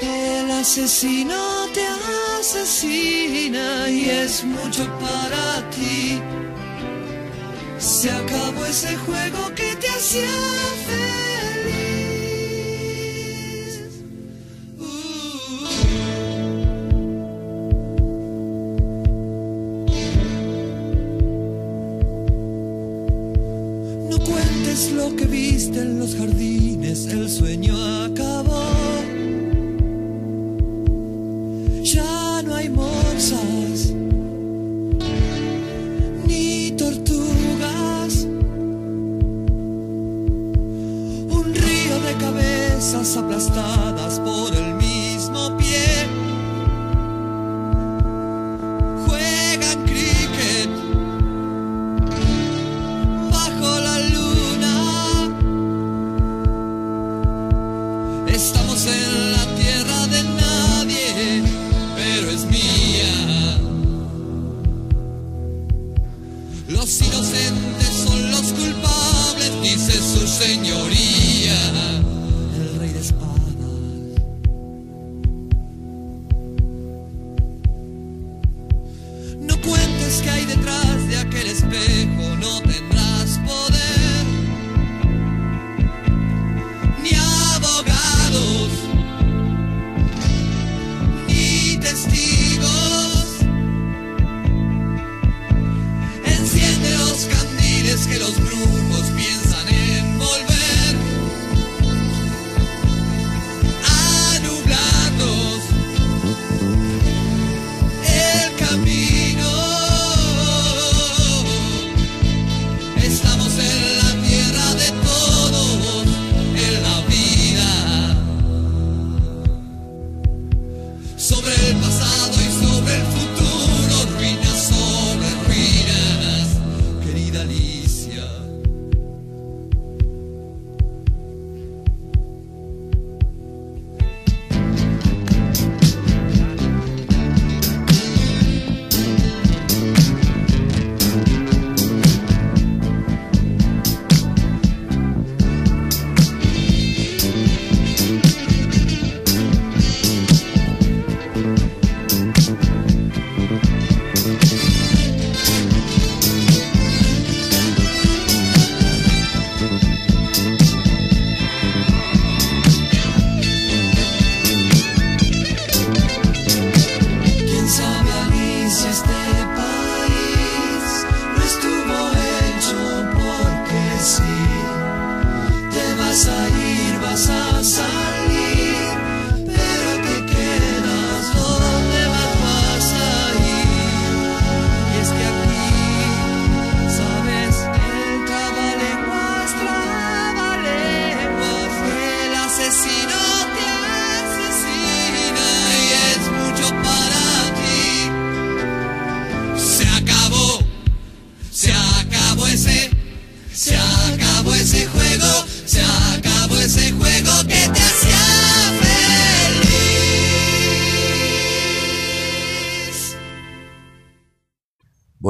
el asesino te asesina y es mucho para ti. Se acabó ese juego que te hacía feliz.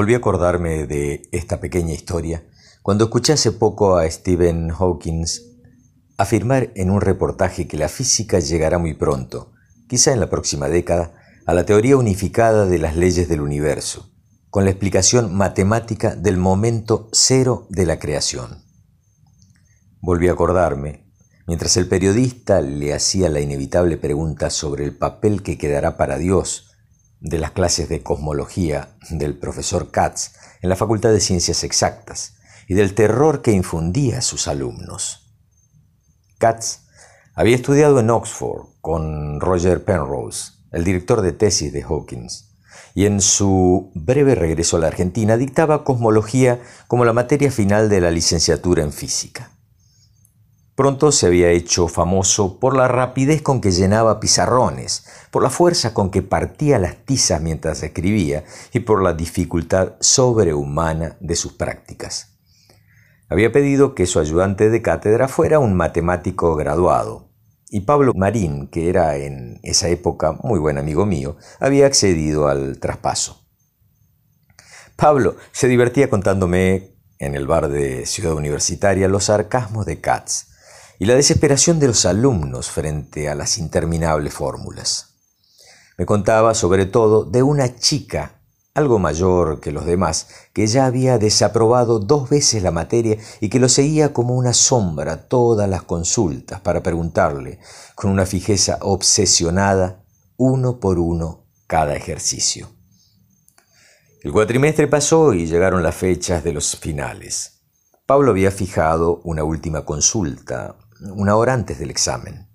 Volví a acordarme de esta pequeña historia cuando escuché hace poco a Stephen Hawking afirmar en un reportaje que la física llegará muy pronto, quizá en la próxima década, a la teoría unificada de las leyes del universo, con la explicación matemática del momento cero de la creación. Volví a acordarme, mientras el periodista le hacía la inevitable pregunta sobre el papel que quedará para Dios de las clases de cosmología del profesor Katz en la Facultad de Ciencias Exactas y del terror que infundía a sus alumnos. Katz había estudiado en Oxford con Roger Penrose, el director de tesis de Hawkins, y en su breve regreso a la Argentina dictaba cosmología como la materia final de la licenciatura en física. Pronto se había hecho famoso por la rapidez con que llenaba pizarrones, por la fuerza con que partía las tizas mientras escribía y por la dificultad sobrehumana de sus prácticas. Había pedido que su ayudante de cátedra fuera un matemático graduado, y Pablo Marín, que era en esa época muy buen amigo mío, había accedido al traspaso. Pablo se divertía contándome en el bar de Ciudad Universitaria los sarcasmos de Katz y la desesperación de los alumnos frente a las interminables fórmulas. Me contaba sobre todo de una chica, algo mayor que los demás, que ya había desaprobado dos veces la materia y que lo seguía como una sombra todas las consultas para preguntarle, con una fijeza obsesionada, uno por uno, cada ejercicio. El cuatrimestre pasó y llegaron las fechas de los finales. Pablo había fijado una última consulta, una hora antes del examen.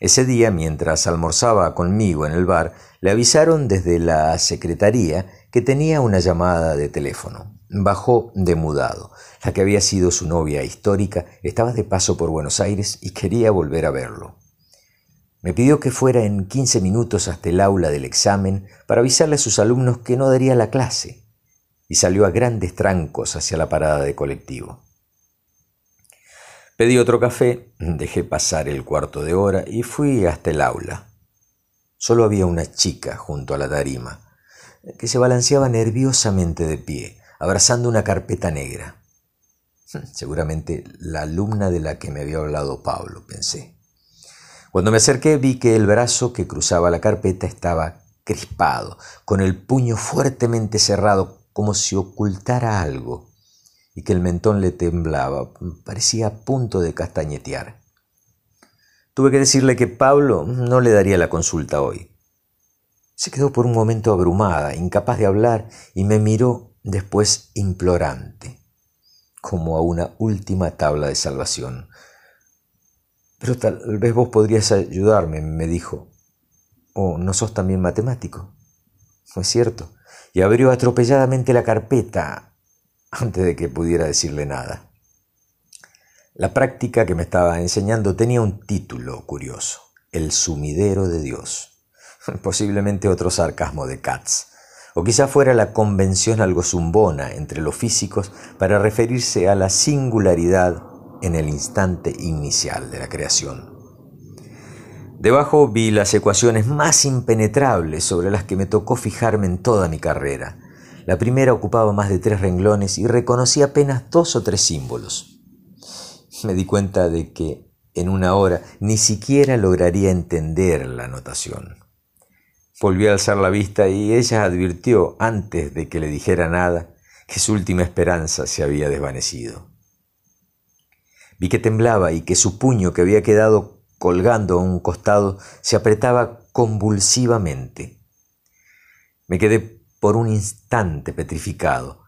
Ese día, mientras almorzaba conmigo en el bar, le avisaron desde la secretaría que tenía una llamada de teléfono. Bajó de mudado. La que había sido su novia histórica estaba de paso por Buenos Aires y quería volver a verlo. Me pidió que fuera en quince minutos hasta el aula del examen para avisarle a sus alumnos que no daría la clase, y salió a grandes trancos hacia la parada de colectivo. Pedí otro café, dejé pasar el cuarto de hora y fui hasta el aula. Solo había una chica junto a la tarima, que se balanceaba nerviosamente de pie, abrazando una carpeta negra. Seguramente la alumna de la que me había hablado Pablo, pensé. Cuando me acerqué vi que el brazo que cruzaba la carpeta estaba crispado, con el puño fuertemente cerrado, como si ocultara algo y que el mentón le temblaba, parecía a punto de castañetear. Tuve que decirle que Pablo no le daría la consulta hoy. Se quedó por un momento abrumada, incapaz de hablar, y me miró después implorante, como a una última tabla de salvación. Pero tal vez vos podrías ayudarme, me dijo. ¿O no sos también matemático? Fue cierto. Y abrió atropelladamente la carpeta, antes de que pudiera decirle nada. La práctica que me estaba enseñando tenía un título curioso, El sumidero de Dios. [LAUGHS] Posiblemente otro sarcasmo de Katz, o quizá fuera la convención algo zumbona entre los físicos para referirse a la singularidad en el instante inicial de la creación. Debajo vi las ecuaciones más impenetrables sobre las que me tocó fijarme en toda mi carrera, la primera ocupaba más de tres renglones y reconocí apenas dos o tres símbolos. Me di cuenta de que en una hora ni siquiera lograría entender la notación. Volví a alzar la vista y ella advirtió, antes de que le dijera nada, que su última esperanza se había desvanecido. Vi que temblaba y que su puño, que había quedado colgando a un costado, se apretaba convulsivamente. Me quedé por un instante petrificado.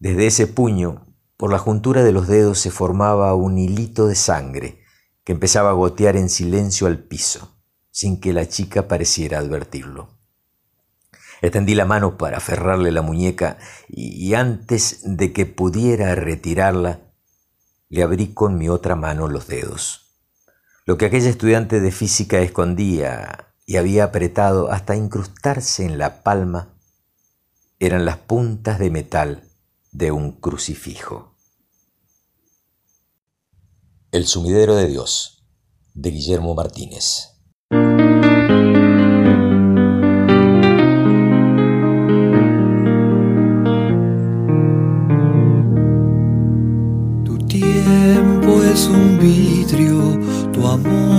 Desde ese puño, por la juntura de los dedos se formaba un hilito de sangre que empezaba a gotear en silencio al piso, sin que la chica pareciera advertirlo. Extendí la mano para aferrarle la muñeca y, antes de que pudiera retirarla, le abrí con mi otra mano los dedos. Lo que aquella estudiante de física escondía y había apretado hasta incrustarse en la palma eran las puntas de metal de un crucifijo. El sumidero de Dios, de Guillermo Martínez. Tu tiempo es un vidrio, tu amor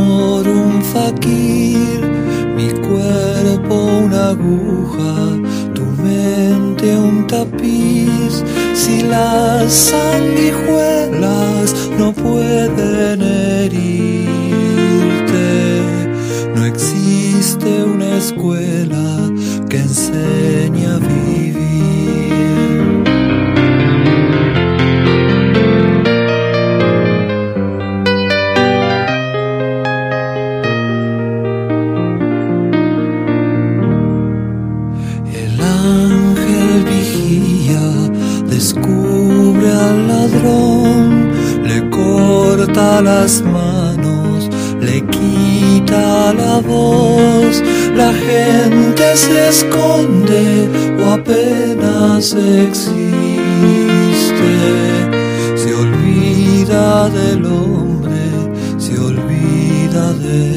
sanguijuelas no pueden herirte. No existe una escuela que enseñe a las manos, le quita la voz, la gente se esconde o apenas existe, se olvida del hombre, se olvida de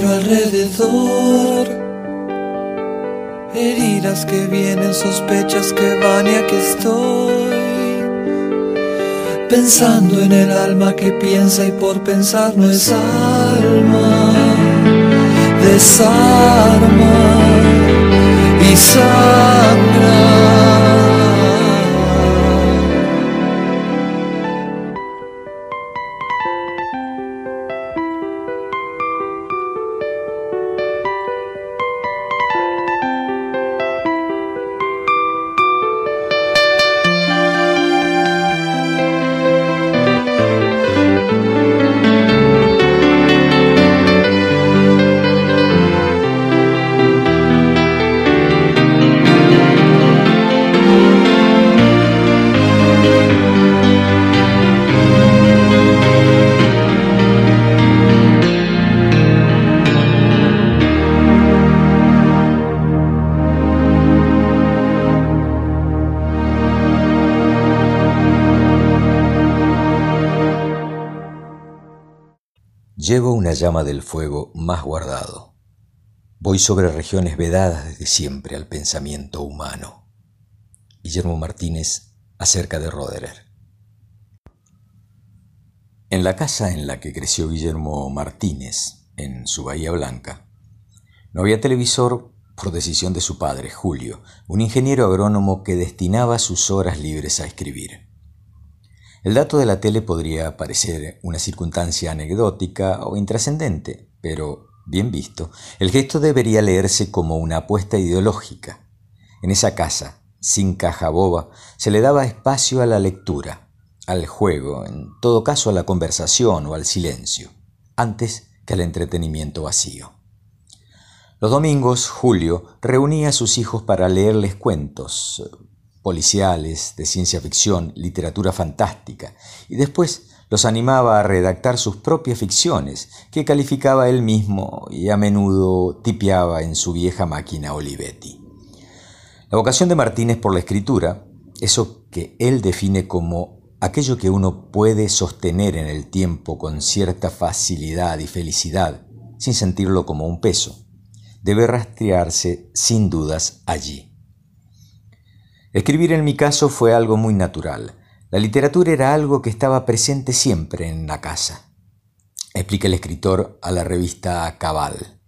Miro alrededor, heridas que vienen, sospechas que van y aquí estoy. Pensando en el alma que piensa y por pensar no es alma, desarma y sangra. Una llama del fuego más guardado. Voy sobre regiones vedadas desde siempre al pensamiento humano. Guillermo Martínez acerca de Roderer. En la casa en la que creció Guillermo Martínez, en su Bahía Blanca, no había televisor por decisión de su padre, Julio, un ingeniero agrónomo que destinaba sus horas libres a escribir. El dato de la tele podría parecer una circunstancia anecdótica o intrascendente, pero, bien visto, el gesto debería leerse como una apuesta ideológica. En esa casa, sin caja boba, se le daba espacio a la lectura, al juego, en todo caso a la conversación o al silencio, antes que al entretenimiento vacío. Los domingos, Julio reunía a sus hijos para leerles cuentos, policiales, de ciencia ficción, literatura fantástica, y después los animaba a redactar sus propias ficciones, que calificaba él mismo y a menudo tipeaba en su vieja máquina Olivetti. La vocación de Martínez por la escritura, eso que él define como aquello que uno puede sostener en el tiempo con cierta facilidad y felicidad, sin sentirlo como un peso, debe rastrearse sin dudas allí. Escribir en mi caso fue algo muy natural. La literatura era algo que estaba presente siempre en la casa. Explica el escritor a la revista Cabal.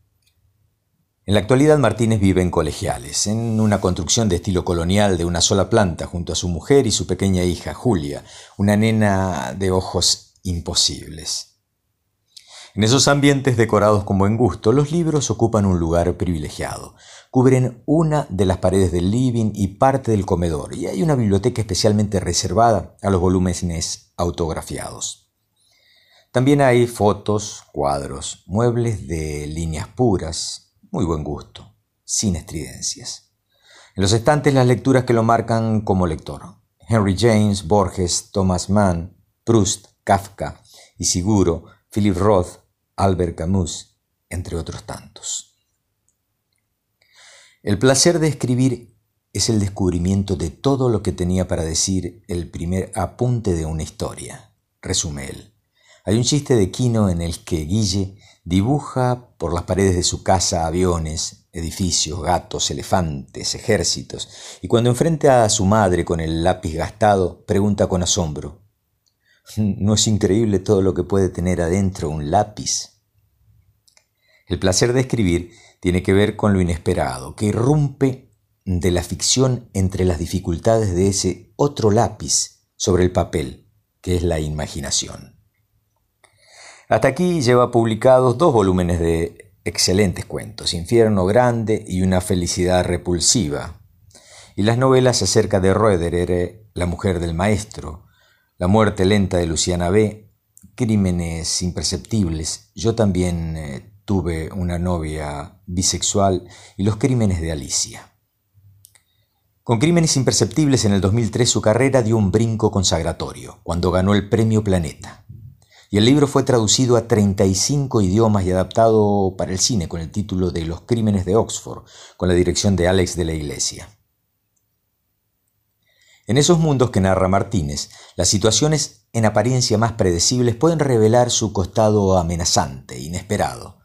En la actualidad Martínez vive en Colegiales, en una construcción de estilo colonial de una sola planta junto a su mujer y su pequeña hija, Julia, una nena de ojos imposibles. En esos ambientes decorados con buen gusto, los libros ocupan un lugar privilegiado. Cubren una de las paredes del living y parte del comedor, y hay una biblioteca especialmente reservada a los volúmenes autografiados. También hay fotos, cuadros, muebles de líneas puras, muy buen gusto, sin estridencias. En los estantes las lecturas que lo marcan como lector. Henry James, Borges, Thomas Mann, Proust, Kafka y Siguro, Philip Roth, Albert Camus, entre otros tantos. El placer de escribir es el descubrimiento de todo lo que tenía para decir el primer apunte de una historia, resume él. Hay un chiste de Quino en el que Guille dibuja por las paredes de su casa aviones, edificios, gatos, elefantes, ejércitos, y cuando enfrenta a su madre con el lápiz gastado, pregunta con asombro, ¿no es increíble todo lo que puede tener adentro un lápiz? El placer de escribir tiene que ver con lo inesperado, que irrumpe de la ficción entre las dificultades de ese otro lápiz sobre el papel, que es la imaginación. Hasta aquí lleva publicados dos volúmenes de excelentes cuentos, Infierno Grande y Una Felicidad Repulsiva, y las novelas acerca de Roederer, La Mujer del Maestro, La Muerte Lenta de Luciana B., Crímenes Imperceptibles, Yo también eh, tuve una novia bisexual y Los Crímenes de Alicia. Con Crímenes Imperceptibles en el 2003 su carrera dio un brinco consagratorio, cuando ganó el Premio Planeta y el libro fue traducido a 35 idiomas y adaptado para el cine con el título de Los Crímenes de Oxford, con la dirección de Alex de la Iglesia. En esos mundos que narra Martínez, las situaciones en apariencia más predecibles pueden revelar su costado amenazante, inesperado.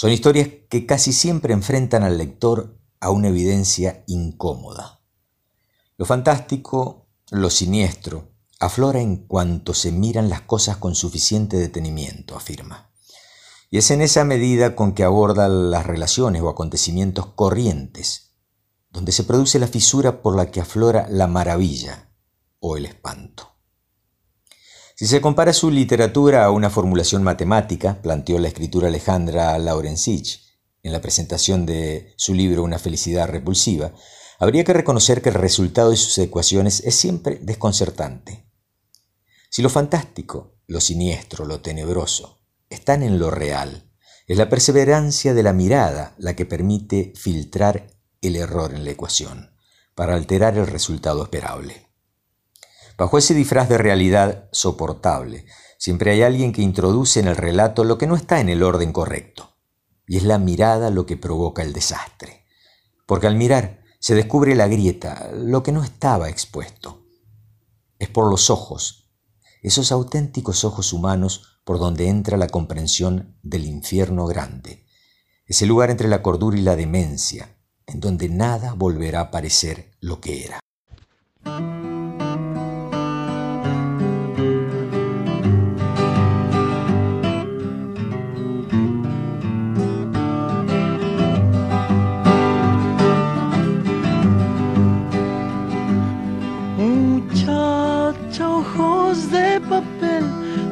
Son historias que casi siempre enfrentan al lector a una evidencia incómoda. Lo fantástico, lo siniestro, aflora en cuanto se miran las cosas con suficiente detenimiento, afirma. Y es en esa medida con que aborda las relaciones o acontecimientos corrientes, donde se produce la fisura por la que aflora la maravilla o el espanto. Si se compara su literatura a una formulación matemática, planteó la escritura Alejandra Laurensich en la presentación de su libro Una felicidad repulsiva, habría que reconocer que el resultado de sus ecuaciones es siempre desconcertante. Si lo fantástico, lo siniestro, lo tenebroso están en lo real, es la perseverancia de la mirada la que permite filtrar el error en la ecuación, para alterar el resultado esperable. Bajo ese disfraz de realidad soportable, siempre hay alguien que introduce en el relato lo que no está en el orden correcto, y es la mirada lo que provoca el desastre, porque al mirar se descubre la grieta, lo que no estaba expuesto. Es por los ojos esos auténticos ojos humanos por donde entra la comprensión del infierno grande, ese lugar entre la cordura y la demencia, en donde nada volverá a parecer lo que era.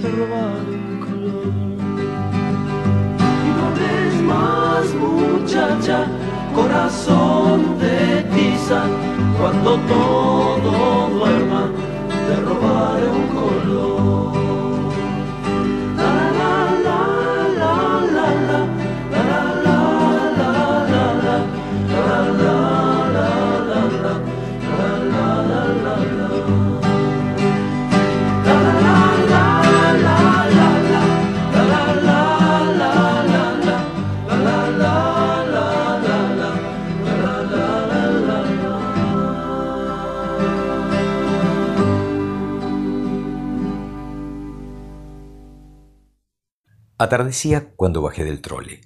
te roba el color. Y no hables más, muchacha, corazón de tiza, cuando todo duerma te robaré un color. Atardecía cuando bajé del trole.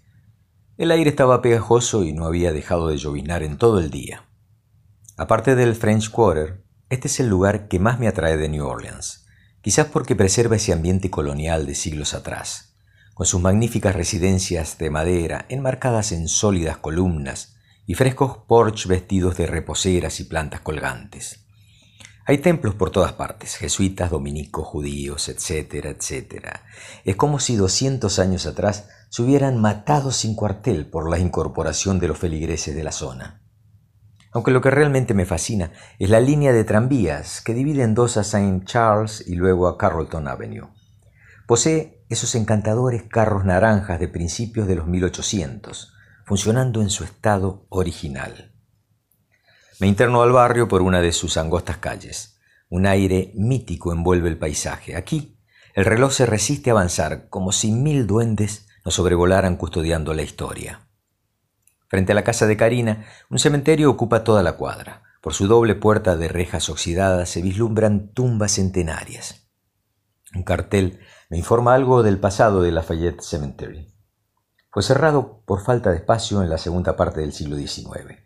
El aire estaba pegajoso y no había dejado de lloviznar en todo el día. Aparte del French Quarter, este es el lugar que más me atrae de New Orleans, quizás porque preserva ese ambiente colonial de siglos atrás, con sus magníficas residencias de madera enmarcadas en sólidas columnas y frescos porch vestidos de reposeras y plantas colgantes. Hay templos por todas partes, jesuitas, dominicos, judíos, etcétera, etcétera. Es como si doscientos años atrás se hubieran matado sin cuartel por la incorporación de los feligreses de la zona. Aunque lo que realmente me fascina es la línea de tranvías que divide en dos a St. Charles y luego a Carrollton Avenue. Posee esos encantadores carros naranjas de principios de los 1800, funcionando en su estado original. Me interno al barrio por una de sus angostas calles. Un aire mítico envuelve el paisaje. Aquí el reloj se resiste a avanzar como si mil duendes nos sobrevolaran custodiando la historia. Frente a la casa de Karina, un cementerio ocupa toda la cuadra. Por su doble puerta de rejas oxidadas se vislumbran tumbas centenarias. Un cartel me informa algo del pasado de Lafayette Cemetery. Fue cerrado por falta de espacio en la segunda parte del siglo XIX.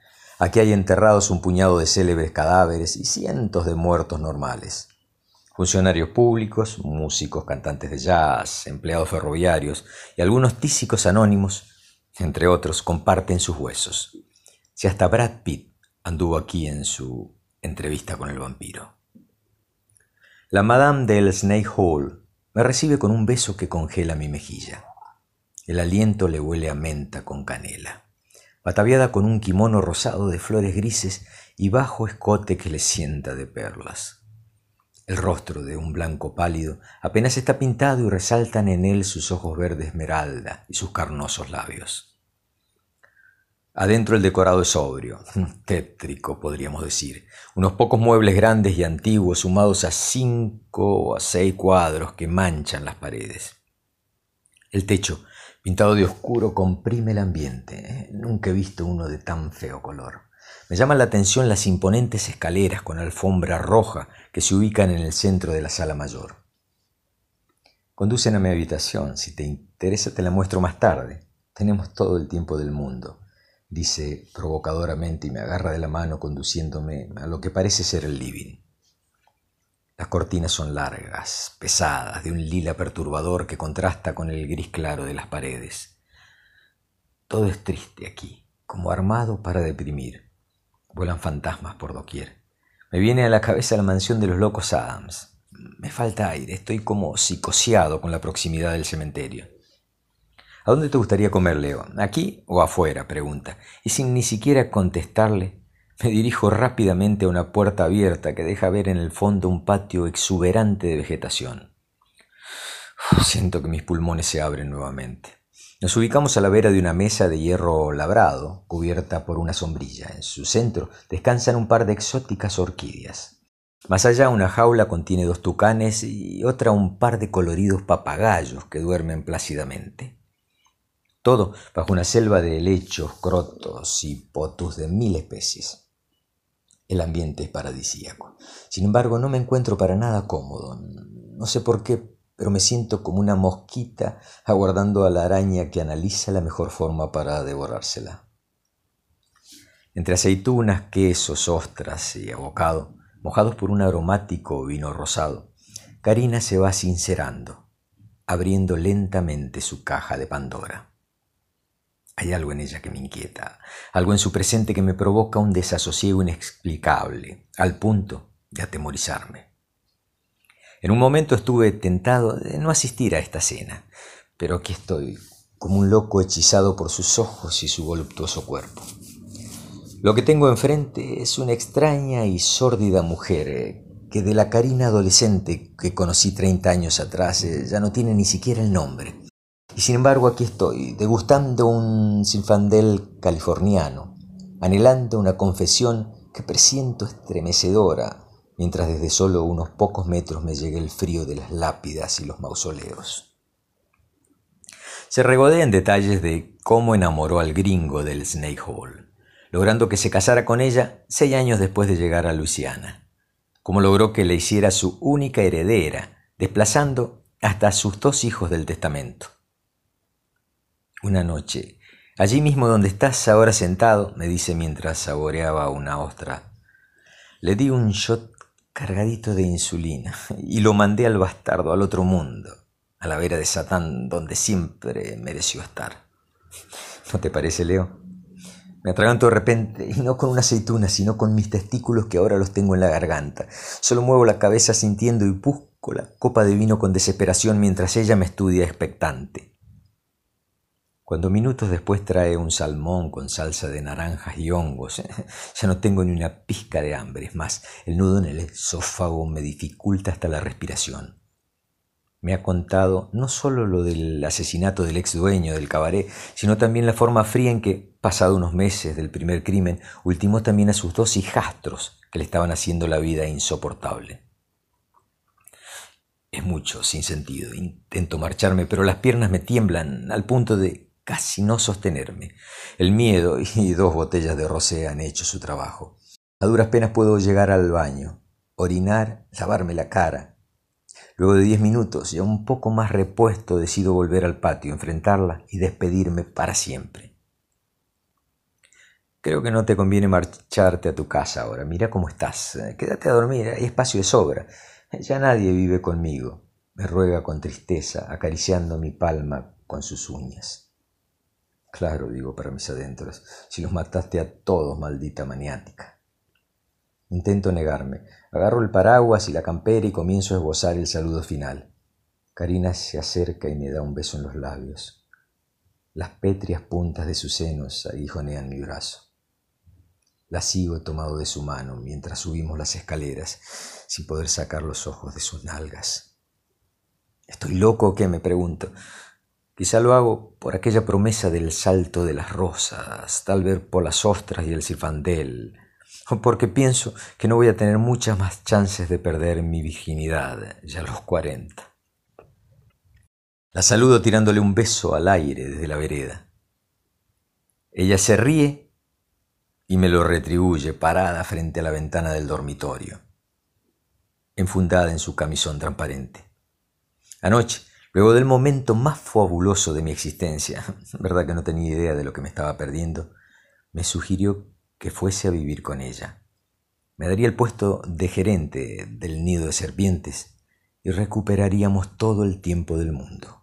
Aquí hay enterrados un puñado de célebres cadáveres y cientos de muertos normales. Funcionarios públicos, músicos, cantantes de jazz, empleados ferroviarios y algunos tísicos anónimos, entre otros, comparten sus huesos. Si hasta Brad Pitt anduvo aquí en su entrevista con el vampiro. La Madame del Snake Hall me recibe con un beso que congela mi mejilla. El aliento le huele a menta con canela ataviada con un kimono rosado de flores grises y bajo escote que le sienta de perlas. El rostro de un blanco pálido apenas está pintado y resaltan en él sus ojos verde esmeralda y sus carnosos labios. Adentro el decorado es sobrio, [LAUGHS] tétrico podríamos decir, unos pocos muebles grandes y antiguos sumados a cinco o a seis cuadros que manchan las paredes. El techo pintado de oscuro, comprime el ambiente. ¿eh? Nunca he visto uno de tan feo color. Me llaman la atención las imponentes escaleras con alfombra roja que se ubican en el centro de la sala mayor. Conducen a mi habitación. Si te interesa te la muestro más tarde. Tenemos todo el tiempo del mundo, dice provocadoramente y me agarra de la mano conduciéndome a lo que parece ser el living. Las cortinas son largas, pesadas, de un lila perturbador que contrasta con el gris claro de las paredes. Todo es triste aquí, como armado para deprimir. Vuelan fantasmas por doquier. Me viene a la cabeza la mansión de los locos Adams. Me falta aire, estoy como psicoseado con la proximidad del cementerio. ¿A dónde te gustaría comer, Leo? ¿Aquí o afuera? pregunta. Y sin ni siquiera contestarle, me dirijo rápidamente a una puerta abierta que deja ver en el fondo un patio exuberante de vegetación. Siento que mis pulmones se abren nuevamente. Nos ubicamos a la vera de una mesa de hierro labrado, cubierta por una sombrilla. En su centro descansan un par de exóticas orquídeas. Más allá una jaula contiene dos tucanes y otra un par de coloridos papagayos que duermen plácidamente. todo bajo una selva de helechos, crotos y potus de mil especies. El ambiente es paradisíaco. Sin embargo, no me encuentro para nada cómodo. No sé por qué, pero me siento como una mosquita aguardando a la araña que analiza la mejor forma para devorársela. Entre aceitunas, quesos, ostras y abocado, mojados por un aromático vino rosado, Karina se va sincerando, abriendo lentamente su caja de Pandora. Hay algo en ella que me inquieta, algo en su presente que me provoca un desasosiego inexplicable, al punto de atemorizarme. En un momento estuve tentado de no asistir a esta cena, pero aquí estoy, como un loco hechizado por sus ojos y su voluptuoso cuerpo. Lo que tengo enfrente es una extraña y sórdida mujer eh, que de la Karina adolescente que conocí 30 años atrás eh, ya no tiene ni siquiera el nombre. Y sin embargo aquí estoy, degustando un sinfandel californiano, anhelando una confesión que presiento estremecedora, mientras desde solo unos pocos metros me llegue el frío de las lápidas y los mausoleos. Se regodea en detalles de cómo enamoró al gringo del Snake Hall logrando que se casara con ella seis años después de llegar a Luisiana, como logró que le hiciera su única heredera, desplazando hasta sus dos hijos del testamento. Una noche, allí mismo donde estás ahora sentado, me dice mientras saboreaba una ostra, le di un shot cargadito de insulina [LAUGHS] y lo mandé al bastardo, al otro mundo, a la vera de Satán, donde siempre mereció estar. [LAUGHS] ¿No te parece, Leo? Me atraganto de repente, y no con una aceituna, sino con mis testículos que ahora los tengo en la garganta. Solo muevo la cabeza sintiendo y busco la copa de vino con desesperación mientras ella me estudia expectante. Cuando minutos después trae un salmón con salsa de naranjas y hongos, [LAUGHS] ya no tengo ni una pizca de hambre. Es más, el nudo en el esófago me dificulta hasta la respiración me ha contado no solo lo del asesinato del ex dueño del cabaret, sino también la forma fría en que, pasado unos meses del primer crimen, ultimó también a sus dos hijastros que le estaban haciendo la vida insoportable. Es mucho, sin sentido. Intento marcharme, pero las piernas me tiemblan al punto de casi no sostenerme. El miedo [LAUGHS] y dos botellas de rosé han hecho su trabajo. A duras penas puedo llegar al baño, orinar, lavarme la cara, Luego de diez minutos, ya un poco más repuesto, decido volver al patio, enfrentarla y despedirme para siempre. Creo que no te conviene marcharte a tu casa ahora. Mira cómo estás. Quédate a dormir, hay espacio de sobra. Ya nadie vive conmigo, me ruega con tristeza, acariciando mi palma con sus uñas. Claro, digo para mis adentros, si los mataste a todos, maldita maniática. Intento negarme. Agarro el paraguas y la campera y comienzo a esbozar el saludo final. Karina se acerca y me da un beso en los labios. Las pétreas puntas de sus senos aguijonean mi brazo. La sigo tomado de su mano mientras subimos las escaleras, sin poder sacar los ojos de sus nalgas. ¿Estoy loco o qué? me pregunto. Quizá lo hago por aquella promesa del salto de las rosas, tal vez por las ostras y el cifandel, porque pienso que no voy a tener muchas más chances de perder mi virginidad ya a los cuarenta. La saludo tirándole un beso al aire desde la vereda. Ella se ríe y me lo retribuye parada frente a la ventana del dormitorio, enfundada en su camisón transparente. Anoche, luego del momento más fabuloso de mi existencia, [LAUGHS] verdad que no tenía idea de lo que me estaba perdiendo, me sugirió que fuese a vivir con ella. Me daría el puesto de gerente del nido de serpientes y recuperaríamos todo el tiempo del mundo.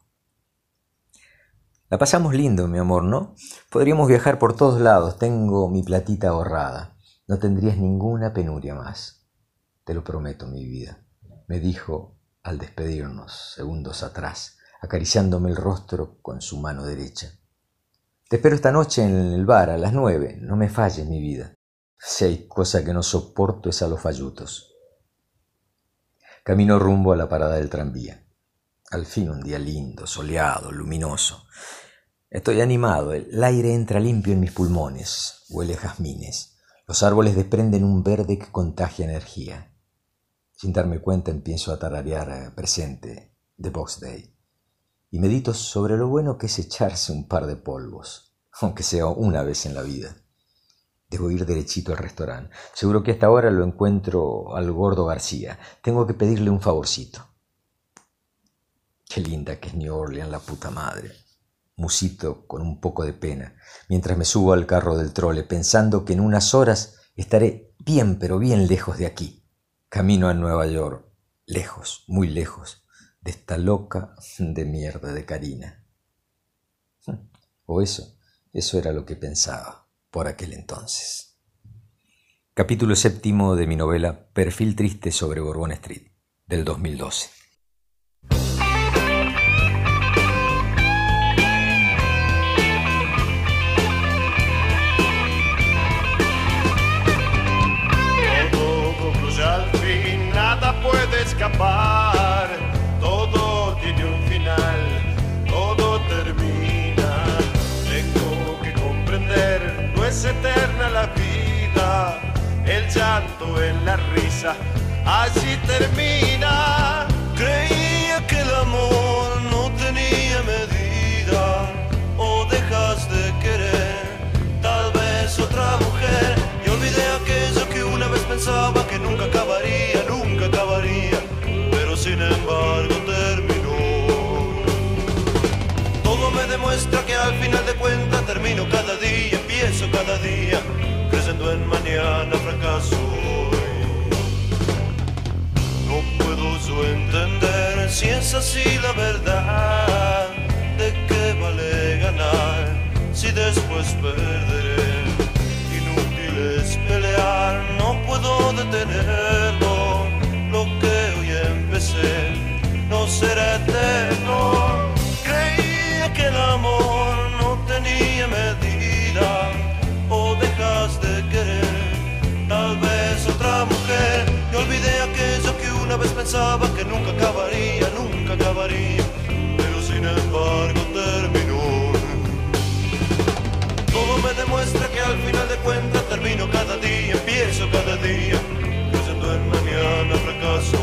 La pasamos lindo, mi amor, ¿no? Podríamos viajar por todos lados. Tengo mi platita ahorrada. No tendrías ninguna penuria más. Te lo prometo, mi vida, me dijo al despedirnos, segundos atrás, acariciándome el rostro con su mano derecha. Te espero esta noche en el bar a las nueve. No me falles, mi vida. Si hay cosa que no soporto es a los fallutos. Camino rumbo a la parada del tranvía. Al fin un día lindo, soleado, luminoso. Estoy animado, el aire entra limpio en mis pulmones, huele jazmines. Los árboles desprenden un verde que contagia energía. Sin darme cuenta empiezo a tararear presente de Box Day. y medito sobre lo bueno que es echarse un par de polvos, aunque sea una vez en la vida. Debo ir derechito al restaurante. Seguro que hasta ahora lo encuentro al gordo García. Tengo que pedirle un favorcito. Qué linda que es New Orleans, la puta madre. Musito con un poco de pena, mientras me subo al carro del trole, pensando que en unas horas estaré bien, pero bien lejos de aquí. Camino a Nueva York, lejos, muy lejos, de esta loca de mierda de Karina. O eso, eso era lo que pensaba por aquel entonces. Capítulo séptimo de mi novela Perfil triste sobre Bourbon Street, del 2012. Todo tiene un final, todo termina. Tengo que comprender, no es eterna la vida. El llanto en la risa, así termina. Creía que el amor no tenía medida o dejas de querer tal vez otra mujer y olvidé aquello que una vez pensaba cuentas termino cada día, empiezo cada día, creyendo en mañana fracaso hoy. No puedo yo entender si es así la verdad. ¿De qué vale ganar si después perderé? Inútil es pelear, no puedo detenerlo. Lo que hoy empecé no será eterno. Creía que el amor pensaba que nunca acabaría, nunca acabaría. Pero sin embargo terminó. Todo me demuestra que al final de cuentas termino cada día, empiezo cada día, creyendo en mañana fracaso.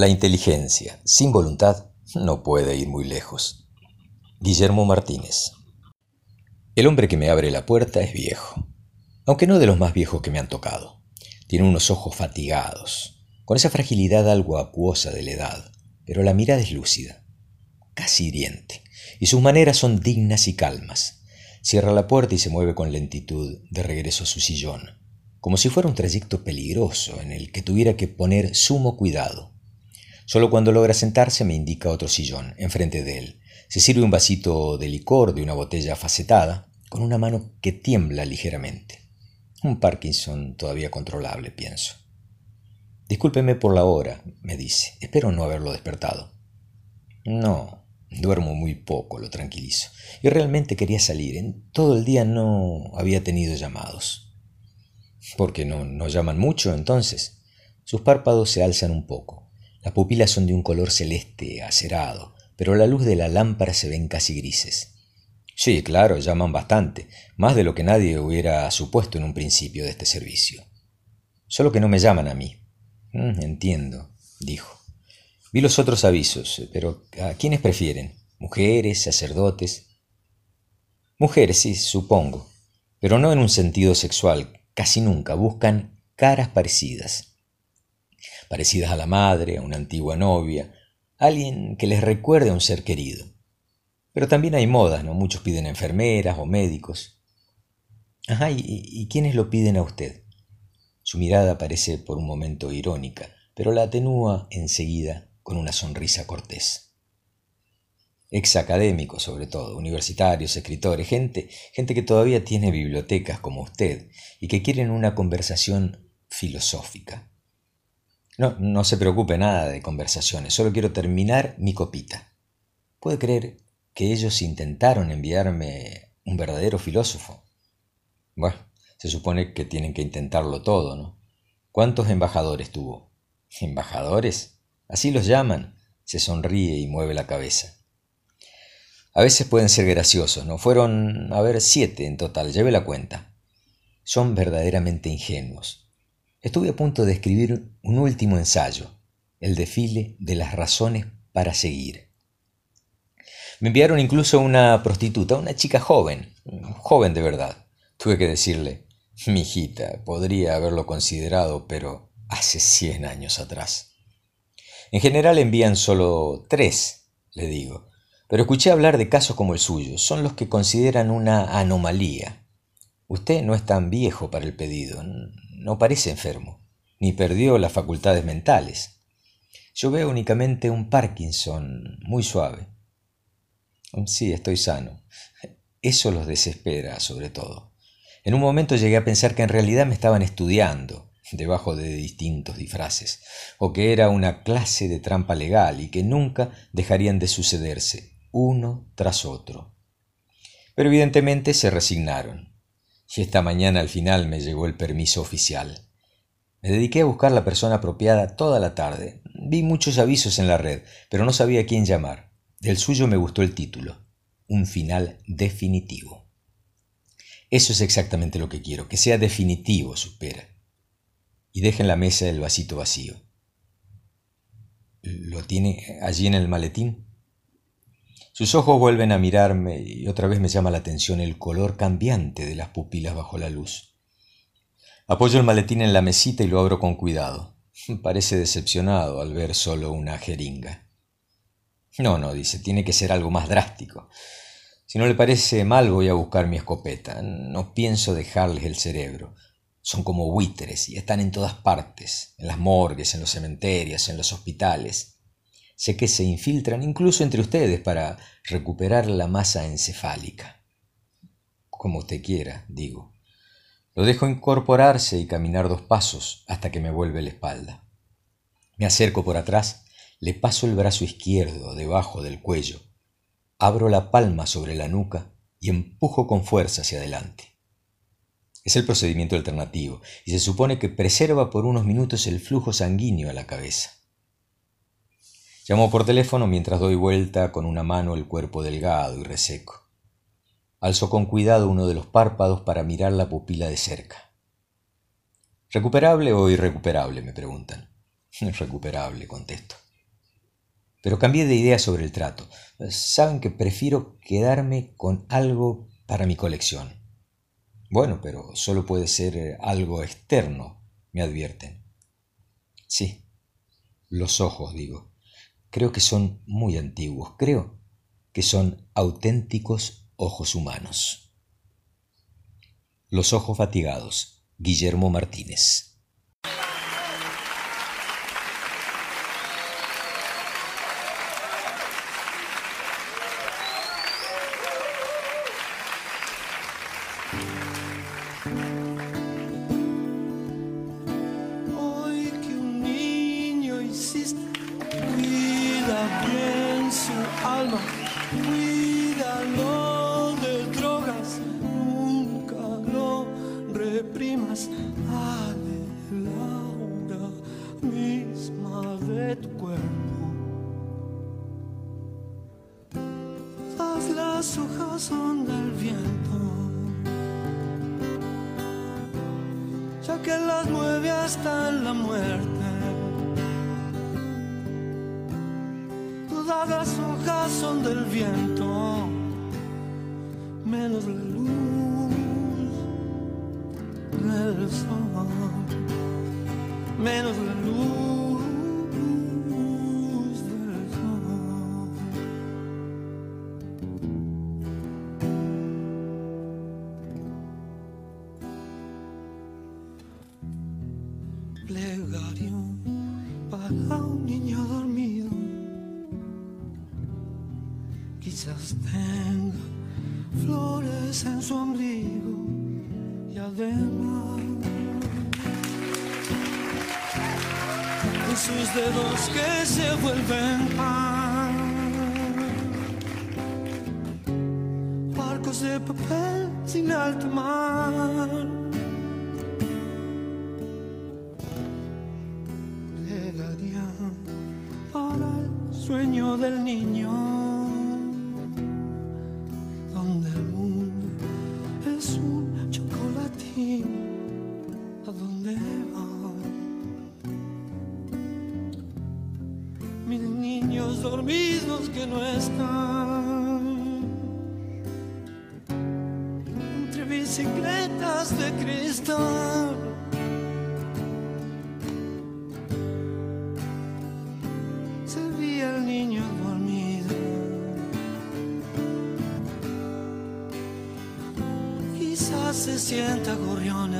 La inteligencia, sin voluntad, no puede ir muy lejos. Guillermo Martínez. El hombre que me abre la puerta es viejo, aunque no de los más viejos que me han tocado. Tiene unos ojos fatigados, con esa fragilidad algo acuosa de la edad, pero la mirada es lúcida, casi hiriente, y sus maneras son dignas y calmas. Cierra la puerta y se mueve con lentitud de regreso a su sillón, como si fuera un trayecto peligroso en el que tuviera que poner sumo cuidado. Solo cuando logra sentarse me indica otro sillón enfrente de él. Se sirve un vasito de licor de una botella facetada con una mano que tiembla ligeramente. Un Parkinson todavía controlable, pienso. Discúlpeme por la hora, me dice. Espero no haberlo despertado. No, duermo muy poco, lo tranquilizo. Y realmente quería salir. En todo el día no había tenido llamados. ¿Por qué no, no llaman mucho entonces? Sus párpados se alzan un poco. Las pupilas son de un color celeste acerado, pero a la luz de la lámpara se ven casi grises. Sí, claro, llaman bastante, más de lo que nadie hubiera supuesto en un principio de este servicio. Solo que no me llaman a mí. Mm, entiendo, dijo. Vi los otros avisos, pero ¿a quiénes prefieren? ¿Mujeres, sacerdotes? Mujeres, sí, supongo, pero no en un sentido sexual, casi nunca. Buscan caras parecidas. Parecidas a la madre, a una antigua novia, alguien que les recuerde a un ser querido. Pero también hay modas, ¿no? Muchos piden enfermeras o médicos. Ajá, ¿y, y quiénes lo piden a usted? Su mirada parece por un momento irónica, pero la atenúa enseguida con una sonrisa cortés. Ex académicos, sobre todo, universitarios, escritores, gente, gente que todavía tiene bibliotecas como usted y que quieren una conversación filosófica. No, no se preocupe nada de conversaciones, solo quiero terminar mi copita. ¿Puede creer que ellos intentaron enviarme un verdadero filósofo? Bueno, se supone que tienen que intentarlo todo, ¿no? ¿Cuántos embajadores tuvo? ¿Embajadores? Así los llaman. Se sonríe y mueve la cabeza. A veces pueden ser graciosos, ¿no? Fueron, a ver, siete en total, lleve la cuenta. Son verdaderamente ingenuos. Estuve a punto de escribir un último ensayo, el desfile de las razones para seguir. Me enviaron incluso una prostituta, una chica joven, joven de verdad. Tuve que decirle, mi hijita, podría haberlo considerado, pero hace cien años atrás. En general envían solo tres, le digo, pero escuché hablar de casos como el suyo. Son los que consideran una anomalía. Usted no es tan viejo para el pedido, no parece enfermo, ni perdió las facultades mentales. Yo veo únicamente un Parkinson muy suave. Sí, estoy sano. Eso los desespera, sobre todo. En un momento llegué a pensar que en realidad me estaban estudiando, debajo de distintos disfraces, o que era una clase de trampa legal y que nunca dejarían de sucederse, uno tras otro. Pero evidentemente se resignaron, y esta mañana al final me llegó el permiso oficial. Me dediqué a buscar la persona apropiada toda la tarde. Vi muchos avisos en la red, pero no sabía a quién llamar. Del suyo me gustó el título, un final definitivo. Eso es exactamente lo que quiero, que sea definitivo, supera y deja en la mesa el vasito vacío. ¿Lo tiene allí en el maletín? Sus ojos vuelven a mirarme y otra vez me llama la atención el color cambiante de las pupilas bajo la luz. Apoyo el maletín en la mesita y lo abro con cuidado. [LAUGHS] Parece decepcionado al ver solo una jeringa. No, no, dice, tiene que ser algo más drástico. Si no le parece mal voy a buscar mi escopeta. No pienso dejarles el cerebro. Son como buitres y están en todas partes, en las morgues, en los cementerios, en los hospitales. Sé que se infiltran incluso entre ustedes para recuperar la masa encefálica. Como usted quiera, digo. Lo dejo incorporarse y caminar dos pasos hasta que me vuelve la espalda. Me acerco por atrás, le paso el brazo izquierdo debajo del cuello, abro la palma sobre la nuca y empujo con fuerza hacia adelante. Es el procedimiento alternativo y se supone que preserva por unos minutos el flujo sanguíneo a la cabeza. Llamo por teléfono mientras doy vuelta con una mano el cuerpo delgado y reseco. Alzo con cuidado uno de los párpados para mirar la pupila de cerca. ¿Recuperable o irrecuperable? me preguntan. [LAUGHS] Recuperable, contesto. Pero cambié de idea sobre el trato. Saben que prefiero quedarme con algo para mi colección. Bueno, pero solo puede ser eh, algo externo, me advierten. Sí, los ojos, digo. Creo que son muy antiguos, creo que son auténticos ojos humanos. Los ojos fatigados, Guillermo Martínez. Plegario para un niño dormido quizás tenga flores en su ombligo y además en sus dedos que se vuelven pan, barcos de papel sin alta mar. Del niño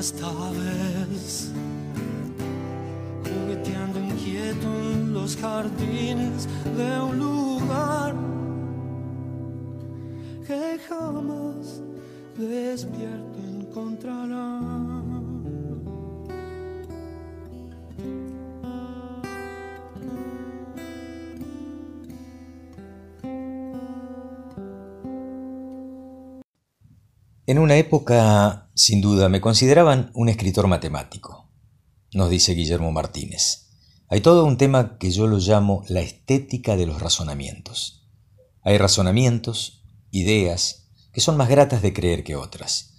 esta vez, jugueteando inquieto en los jardines de un lugar que jamás despierto encontrará. En una época, sin duda, me consideraban un escritor matemático, nos dice Guillermo Martínez. Hay todo un tema que yo lo llamo la estética de los razonamientos. Hay razonamientos, ideas, que son más gratas de creer que otras.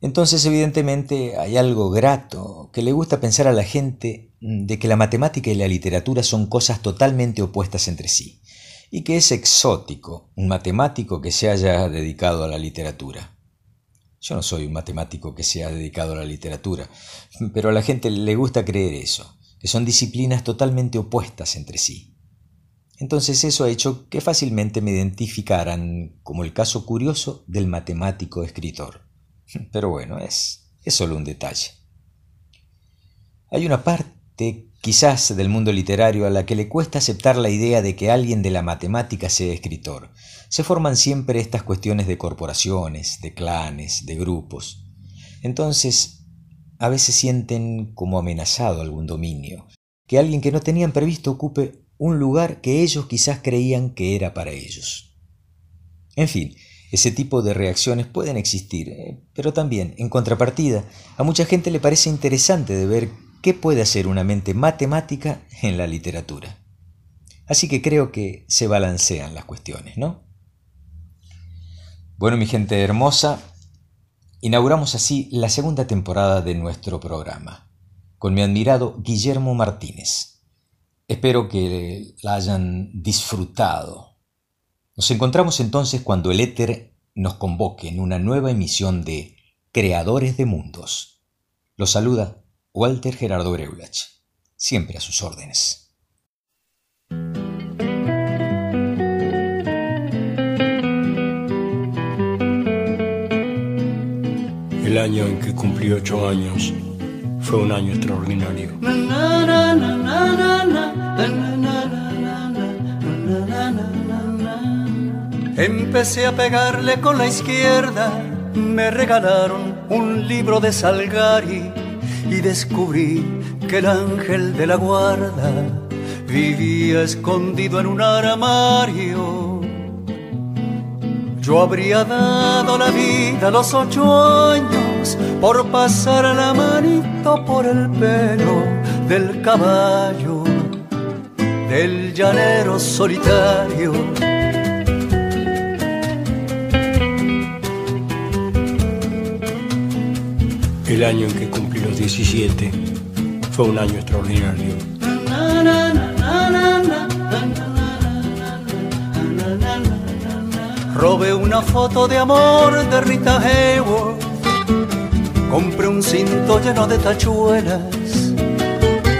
Entonces, evidentemente, hay algo grato que le gusta pensar a la gente de que la matemática y la literatura son cosas totalmente opuestas entre sí, y que es exótico un matemático que se haya dedicado a la literatura. Yo no soy un matemático que se ha dedicado a la literatura, pero a la gente le gusta creer eso, que son disciplinas totalmente opuestas entre sí. Entonces eso ha hecho que fácilmente me identificaran como el caso curioso del matemático escritor. Pero bueno, es, es solo un detalle. Hay una parte quizás del mundo literario a la que le cuesta aceptar la idea de que alguien de la matemática sea escritor. Se forman siempre estas cuestiones de corporaciones, de clanes, de grupos. Entonces, a veces sienten como amenazado algún dominio, que alguien que no tenían previsto ocupe un lugar que ellos quizás creían que era para ellos. En fin, ese tipo de reacciones pueden existir, eh, pero también, en contrapartida, a mucha gente le parece interesante de ver qué puede hacer una mente matemática en la literatura. Así que creo que se balancean las cuestiones, ¿no? Bueno, mi gente hermosa, inauguramos así la segunda temporada de nuestro programa, con mi admirado Guillermo Martínez. Espero que la hayan disfrutado. Nos encontramos entonces cuando el éter nos convoque en una nueva emisión de Creadores de Mundos. Los saluda Walter Gerardo Breulach, siempre a sus órdenes. El año en que cumplí ocho años fue un año extraordinario. Empecé a pegarle con la izquierda, me regalaron un libro de Salgari y descubrí que el ángel de la guarda vivía escondido en un armario. Yo habría dado la vida a los ocho años por pasar la manito por el pelo del caballo, del llanero solitario. El año en que cumplí los 17 fue un año extraordinario. Robé una foto de amor de Rita Hayworth. Compré un cinto lleno de tachuelas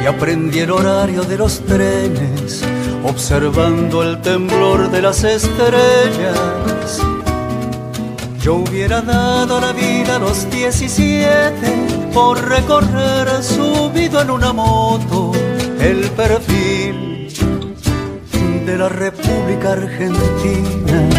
y aprendí el horario de los trenes, observando el temblor de las estrellas. Yo hubiera dado la vida a los 17 por recorrer subido en una moto el perfil de la República Argentina.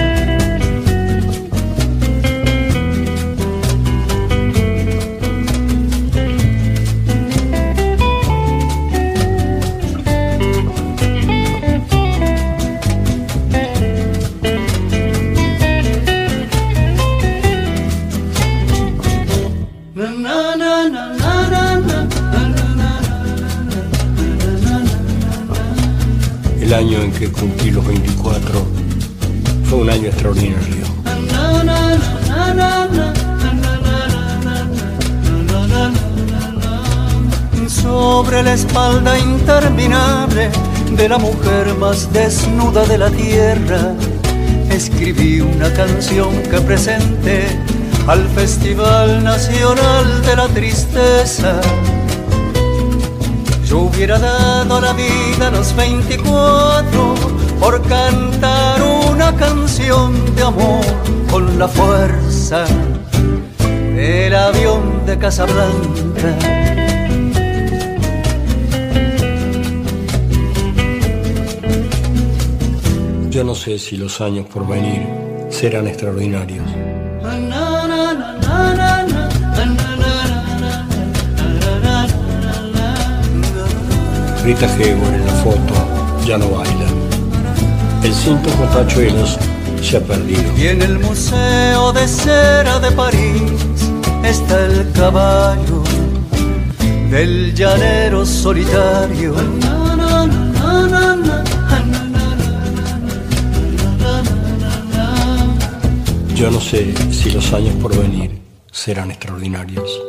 Sobre la espalda interminable de la mujer más desnuda de la tierra, escribí una canción que presenté al Festival Nacional de la Tristeza. Yo hubiera dado la vida a los 24 por cantar una canción de amor con la fuerza del avión de Casablanca. Yo no sé si los años por venir serán extraordinarios. Rita Hayworth en la foto ya no baila. El cinto con tachuelos se ha perdido. Y en el Museo de Cera de París está el caballo del llanero solitario. Yo no sé si los años por venir serán extraordinarios.